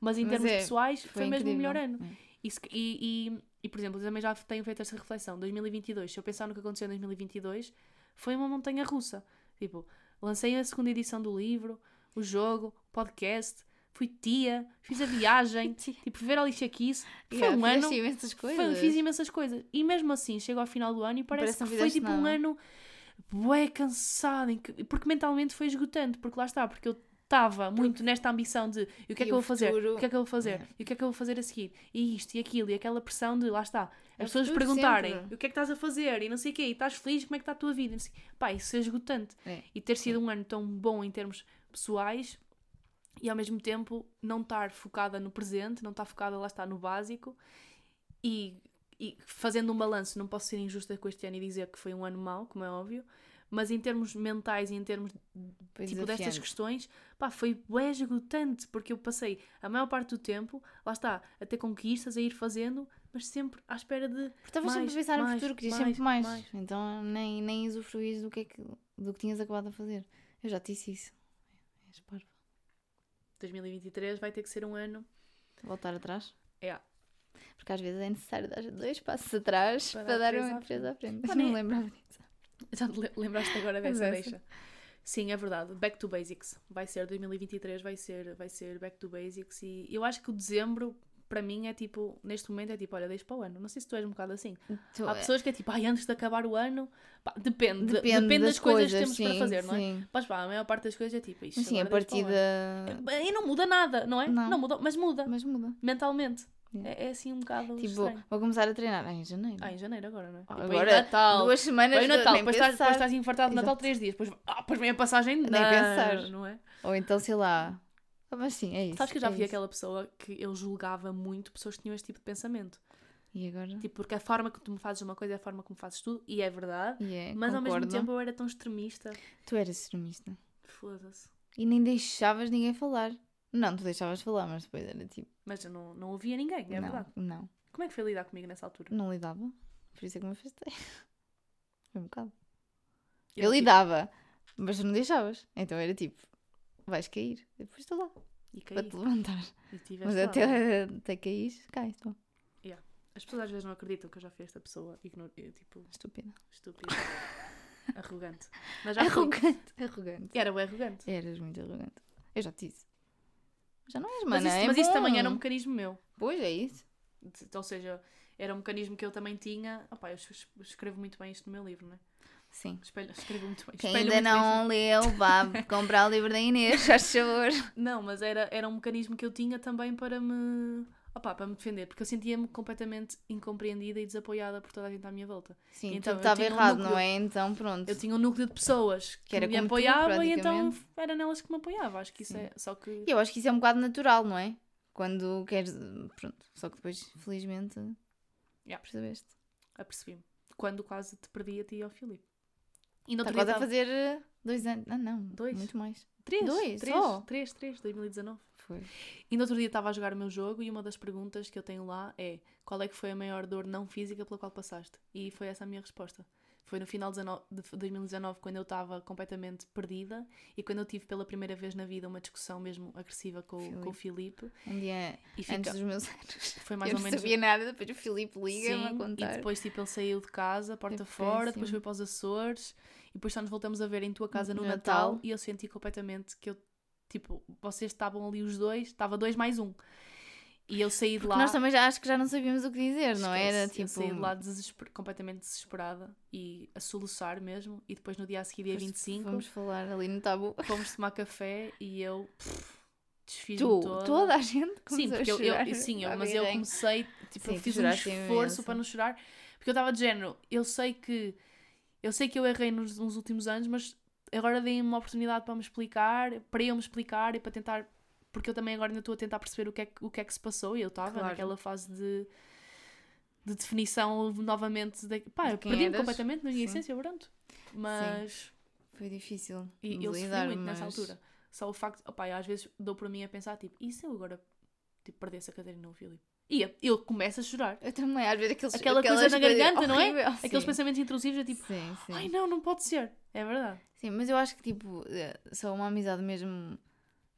mas em Mas termos é, pessoais foi, mesmo o melhor ano. É. E, e, e, e, por exemplo, eu também já tenho feito esta reflexão. 2022, se eu pensar no que aconteceu em 2022, foi uma montanha russa. Tipo, lancei a segunda edição do livro, o jogo, o podcast, fui tia, fiz a viagem, *laughs* tipo, ver a lixa Kiss. Foi Yeah, um ano. imensas coisas. fiz imensas coisas. E mesmo assim, chego ao final do ano e parece, Parece que foi tipo um nada. ano bué cansado, porque mentalmente foi esgotante, porque lá está, porque eu estava muito nesta ambição de e o que é que eu vou fazer, o que é que eu vou fazer, e o que é que eu vou fazer a seguir, e isto e aquilo, e aquela pressão de lá está, É as pessoas futuro perguntarem o que é que estás a fazer e não sei o quê, e estás feliz, como é que está a tua vida, e não sei- pá, isso é esgotante. É. E ter sido um ano tão bom em termos pessoais e ao mesmo tempo não estar focada no presente, não estar focada lá está no básico e, e fazendo um balanço, não posso ser injusta com este ano e dizer que foi um ano mau, como é óbvio, mas em termos mentais e em termos Foi tipo, destas desafiante. questões, pá, foi bué esgotante, porque eu passei a maior parte do tempo, lá está, a ter conquistas, a ir fazendo, mas sempre à espera de Porque estavas sempre a pensar no futuro, querias sempre mais. mais. Então nem, nem usufruís do que, é que, do que tinhas acabado a fazer. Eu já te disse isso. És parva. 2023 vai ter que ser um ano Voltar atrás. É. Porque às vezes é necessário dar dois passos atrás Para para, dar uma empresa à frente. Pá, não me lembrava disso. *laughs* Já te le- lembraste agora Mas dessa essa. deixa? Sim, é verdade. Back to basics. Vai ser 2023, vai ser, vai ser back to basics. E eu acho que o dezembro, para mim, é tipo, neste momento, é tipo, olha, deixa para o ano. Não sei se tu és um bocado assim. Tu- Há pessoas que é tipo, ai, antes de acabar o ano, pá, depende, de- Depende, depende, das, coisas, que temos sim, para fazer, não é? sim. Mas pá, a maior parte das coisas é tipo, isto sim, a partir da. E não muda nada, não é? Não. muda, mas muda, Mas muda. mentalmente. É, é assim um bocado Tipo, estranho. vou começar a treinar. Ah, em janeiro. Ah, em janeiro agora, não é? Tipo, aí Agora, Natal, Duas semanas de- Natal, depois estás, depois estás infartado de Natal três dias, depois, ah, depois vem a passagem, Nem não, pensar. não é? Ou então, sei lá. Ah, Mas sim, é isso. Sabes que eu já é vi isso. aquela pessoa que eu julgava muito pessoas que tinham este tipo de pensamento. E agora? Tipo, porque a forma que tu me fazes uma coisa é a forma como fazes tudo, e é verdade. E é, Mas ao mesmo concordo. tempo eu era tão extremista. Tu eras extremista. Foda-se. E nem deixavas ninguém falar. Não, tu deixavas falar, mas depois era tipo. Mas eu não, não ouvia ninguém, é não, verdade. não. Como é que foi lidar comigo nessa altura? Não lidava. Por isso é que me afastei. *laughs* Foi um bocado. Eu, Eu, tipo, lidava, mas tu não deixavas. Então era tipo, vais cair. Depois estou lá, E para caí. te levantar. Mas lá. até, *laughs* até cair, cais. Então. As pessoas às vezes não acreditam que eu já fui esta pessoa ignor... eu, tipo, Estúpida. estúpida. *laughs* arrogante. Mas já fui. Arrogante. Arrogante. Era o arrogante. Eras muito arrogante. Eu já te disse. Já não és, Mas, mana. isso, é mas isso também era um mecanismo meu. Pois é isso. De- Ou seja, era um mecanismo que eu também tinha. Opá, eu es- escrevo muito bem isto no meu livro, não é? Sim. Espelho, escrevo muito bem. Quem espelho ainda muito bem não leu, vá *laughs* comprar o livro da Inês, faz favor. Não, mas era, era um mecanismo que eu tinha também para me. Opá, para me defender, porque eu sentia-me completamente incompreendida e desapoiada por toda a gente à minha volta. Sim, Então, eu estava tinha um errado, núcleo- não é? Então pronto. Eu tinha um núcleo de pessoas que, Que era me como tu, apoiava e então era nelas que me apoiava. Acho que isso Sim. é. Só que. Eu acho que isso é um bocado natural, não é? Quando queres. Pronto. Só que depois, felizmente, Yeah. percebeste. Apercebi-me. Quando quase te perdi a ti e ao Filipe. E no Está a fazer eh, dois anos. Ah, não. Dois. Muito mais. Três. Dois, três, só? três, três, 2019. Foi. E no outro dia estava a jogar o meu jogo e uma das perguntas que eu tenho lá é qual é que foi a maior dor não física pela qual passaste? E foi essa a minha resposta. Foi no final de 19 de 2019 quando eu estava completamente perdida e quando eu tive pela primeira vez na vida uma discussão mesmo agressiva com, o- com o Filipe. Um dia E fica, antes dos meus anos. foi mais eu ou não menos. sabia nada, depois o Filipe liga-me a contar. e depois tipo ele saiu de casa, porta fora, depois foi para os Açores e depois só nos voltamos a ver em tua casa no No Natal, Natal. e eu senti completamente que eu, tipo, vocês estavam ali os dois, estava dois mais um. E eu saí de lá. nós também já acho que já não sabíamos o que dizer, não era? Esquece, eu Tipo. saí de lá desesper- completamente desesperada e a soluçar mesmo. E depois no dia a seguir, dia depois 25, Vamos falar ali no tabu. fomos tomar café e eu pff, desfiz-me Tu, toda. toda a gente Sim, porque a eu, eu- sim, eu- mas eu comecei, tipo, Sim, eu fiz um esforço imenso. para não chorar, porque eu estava de género, eu sei que eu sei que eu errei nos, nos últimos anos, mas agora deem-me uma oportunidade para me explicar, para eu me explicar e para tentar porque eu também agora ainda estou a tentar perceber o que é que, o que, é que se passou e eu estava Claro. naquela fase de, de definição novamente. De, pá, De eu perdi-me completamente na minha Sim. essência, pronto. Mas. Foi difícil. E eu sofri lidar, muito nessa mas- altura. Só o facto, opá, às vezes dou para mim a pensar, tipo, e se eu agora tipo, perdesse a Catarina ou o Filipe? E eu- começo a chorar. Eu também, às vezes aqueles, Aquela coisa na garganta, não é? horrível. Aqueles Sim. pensamentos intrusivos é tipo, Sim, sim. ai não, não pode ser. É verdade. Sim, mas eu acho que tipo, eh, só uma amizade mesmo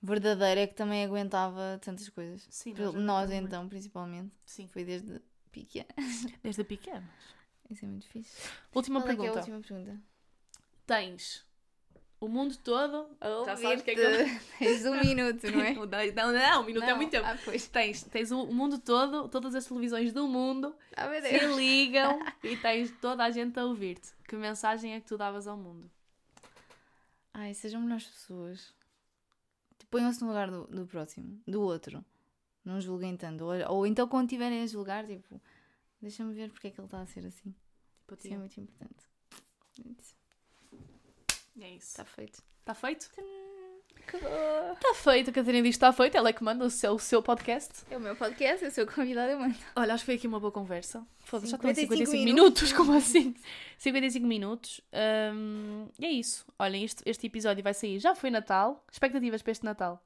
verdadeira é que também aguentava tantas coisas. Sim, nós Nós, aguentamos muito. então, principalmente. Sim, Foi desde pequena. *laughs* desde pequena. Isso é muito fixe. Última Qual é que é a pergunta. última pergunta? Tens o mundo todo. A Já sabes que é que *laughs* eu- Tens um minuto, não é? *laughs* Não, não, não, um minuto é Não. muito tempo. Ah, pois. Tens, tens o mundo todo, todas as televisões do mundo Ah, se ligam e tens toda a gente a ouvir-te. Que mensagem é que tu davas ao mundo? Ai, sejam melhores pessoas. Ponham-se no lugar do, do próximo, do outro. Não julguem tanto. Ou, ou então, quando estiverem a julgar, tipo, deixa-me ver porque é que ele está a ser assim. Tipo, Isso é muito importante. Isso. é isso. Está feito. Está feito? Acabou. Está feito, a Catarina diz que está feito. Ela é que manda o seu, o seu podcast. É o meu podcast, eu sou convidada, eu mando. Olha, acho que foi aqui uma boa conversa. Foda-se, já estão em 55 55 minutos. Como assim? 55 minutos. Hum, e é isso. Olhem, este, este episódio vai sair. Já foi Natal. Expectativas para este Natal?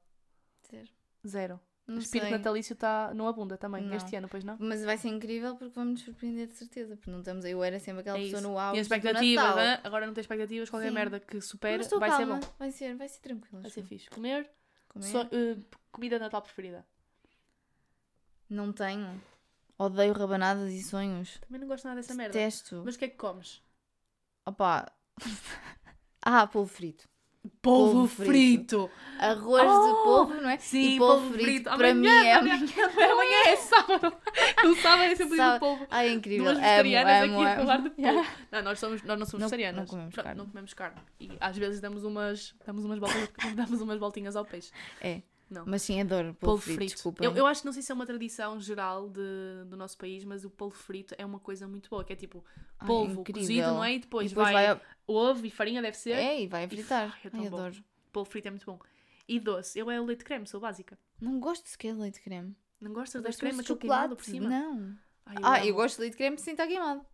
Zero. Zero. Não o espírito sei. natalício está não abunda também Não. este ano, pois não? Mas vai ser incrível porque vamos nos surpreender de certeza. Porque não estamos. Eu era sempre aquela É pessoa isso. no auge. Tinha do expectativas, Natal. né? agora não tem expectativas. Qualquer Sim. merda que Mas estou vai calma. ser bom. Vai ser, vai ser tranquilo. Vai acho ser eu. fixe. Comer, só- eh, comida de Natal preferida. Não tenho. Odeio rabanadas e sonhos. Também não gosto nada dessa merda. Detesto. Mas o que é que comes? Opa. *laughs* ah, polvo frito. Polvo, Polvo frito. Arroz Oh, de polvo, não é? Sim, e polvo, frito. Para mim é amanhã, amanhã, é *laughs* *laughs* sábado. No sábado é sempre Sábado. o polvo. Ai, é incrível. Duas vegetarianas amo, aqui a amo. falar de *laughs* polvo. Yeah. Não, nós, somos, nós não somos Não- vegetarianas. não comemos carne. Não comemos carne. E às vezes damos umas, damos umas, damos umas voltinhas ao peixe. É. Não. Mas sim, adoro polvo, Polvo frito. frito. Desculpa. Eu, eu acho que não sei se é uma tradição geral de, do nosso país, mas o polvo frito é uma coisa muito boa, que é tipo Ai, polvo incrível. cozido, não é? E depois, E depois vai, vai. ovo e farinha, deve ser. É, e vai a fritar. ai, é Ai, adoro. Polvo frito é muito bom. E doce. Eu é o leite creme, sou básica. Não gosto sequer de leite creme. Não gostas Eu de leite gosto creme, de aquele queimado por cima? Não. Ai, Ah, amo. eu gosto de leite creme sem estar queimado.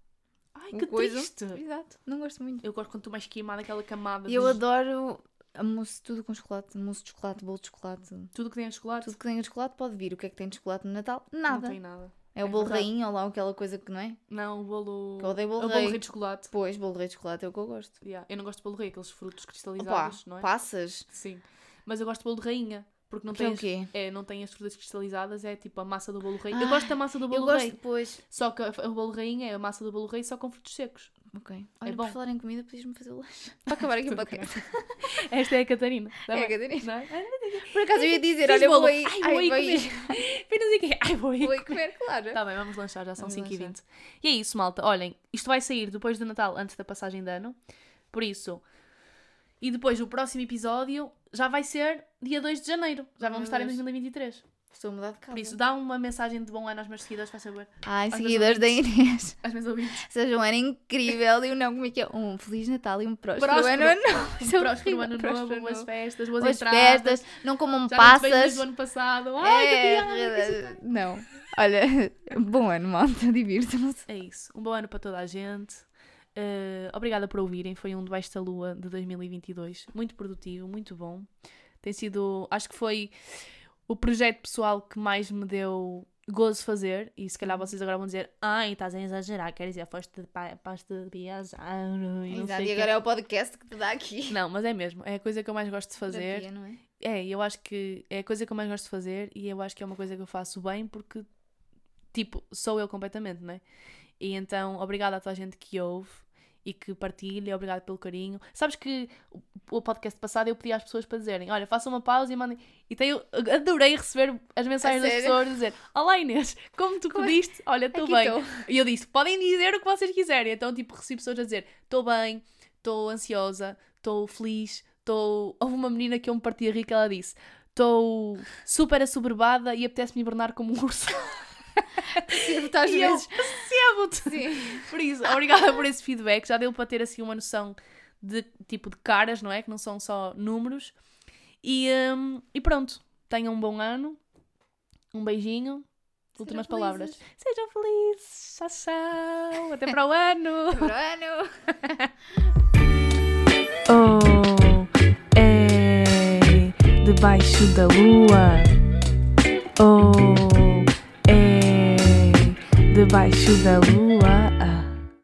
Ai, Uma que coisa- triste. Exato. Não gosto muito. Eu gosto quando tu mais queimada aquela camada E eu de adoro mousse, tudo com chocolate. Mousse de chocolate, bolo de chocolate. tudo que tem chocolate. Tudo que tenha chocolate pode vir. O que é que tem de chocolate no Natal? Não Nada. tem nada. É o É bolo verdade. rainha ou lá aquela coisa que não é? Não, o bolo. Eu odeio bolo é o rei. bolo rei de chocolate. Pois, bolo rei de chocolate é o que eu gosto. Yeah. Eu não gosto de bolo rei, aqueles frutos Opa, cristalizados, não é? passas. Sim. Mas eu gosto de bolo de rainha. Porque não Que é tem, o as, quê? é, não tem as frutas cristalizadas, é tipo a massa do bolo rei. Ah, eu gosto da massa do Eu bolo gosto rei. depois. Só que o bolo rainha é a massa do bolo rei só com frutos secos. Ok. Olha, bom. por falar em comida, podias-me fazer o lanche. *laughs* Para acabar aqui o podcast. *laughs* Esta é a Catarina. Tá É a bem? Catarina. Não é? Por acaso eu ia dizer, olha, vou aí. Ai, vou aí comer. *laughs* Sei o quê. Ai, vou aí. Vou aí comer, claro. Tá bem, vamos lanchar, já são Vamos 5h20. E é isso, malta. Olhem, isto vai sair depois do Natal, antes da passagem de ano. Por isso. E depois o próximo episódio já vai ser dia 2 de janeiro. Já vamos Meu estar em Deus. 2023. Estou a mudar de casa. Por isso, dá uma mensagem de bom ano aos meus seguidores, faz saber. Ai, Aos seguidores da Inês. Aos meus ouvintes. Sejam um ano incrível e um não, como é que é? Um Feliz Natal e um próspero, Próspero. ano novo. É Próspero horrível. ano Próspero novo, boas festas, boas, Boas entradas. festas, não comam Já não te vejo desde passas. o ano passado. Ai, É, que não. Olha, *laughs* bom ano, malta, divirtam-se. É isso. Um bom ano para toda a gente. Eh, obrigada por ouvirem. Foi um debaixo da lua de 2022. Muito produtivo, muito bom. Tem sido. Acho que foi o projeto pessoal que mais me deu gozo fazer. E se calhar vocês agora vão dizer: Ai, estás a exagerar. Quer dizer, foste de, foste de viajar. E Exato, e o quê." agora é o podcast que te dá aqui. Não, mas é mesmo. É a coisa que eu mais gosto de fazer. Terapia, não é? É, eu acho que é a coisa que eu mais gosto de fazer e eu acho que é uma coisa que eu faço bem porque, tipo, sou eu completamente, não é? E então, obrigada a toda a gente que ouve e que partilha, obrigada pelo carinho. Sabes que o, podcast passado eu pedi às pessoas para dizerem: Olha, façam uma pausa e mandem. E tenho, adorei receber as mensagens das pessoas a dizer: Olá Inês, como tu Como é? pediste? Olha, estou bem. estou. E eu disse: podem dizer o que vocês quiserem. Então, tipo, recebi pessoas a dizer: estou bem, estou ansiosa, estou feliz, estou. Houve uma menina que eu me parti a rir que ela disse: estou super assoberbada e apetece-me hibernar como um urso. *laughs* Sinto-te às *laughs* e eu vezes. Percebo-te. Sim. *laughs* Por isso, obrigada por esse feedback. Já deu para ter assim uma noção de tipo de caras, não é? Que não são só números. E, hum, e pronto. tenham um bom ano. Um beijinho. Últimas Sejam palavras. felizes. Sejam felizes. Tchau, tchau. Até para o ano. Até para o ano. *laughs* Oh, é debaixo da lua. Oh, debaixo da lua.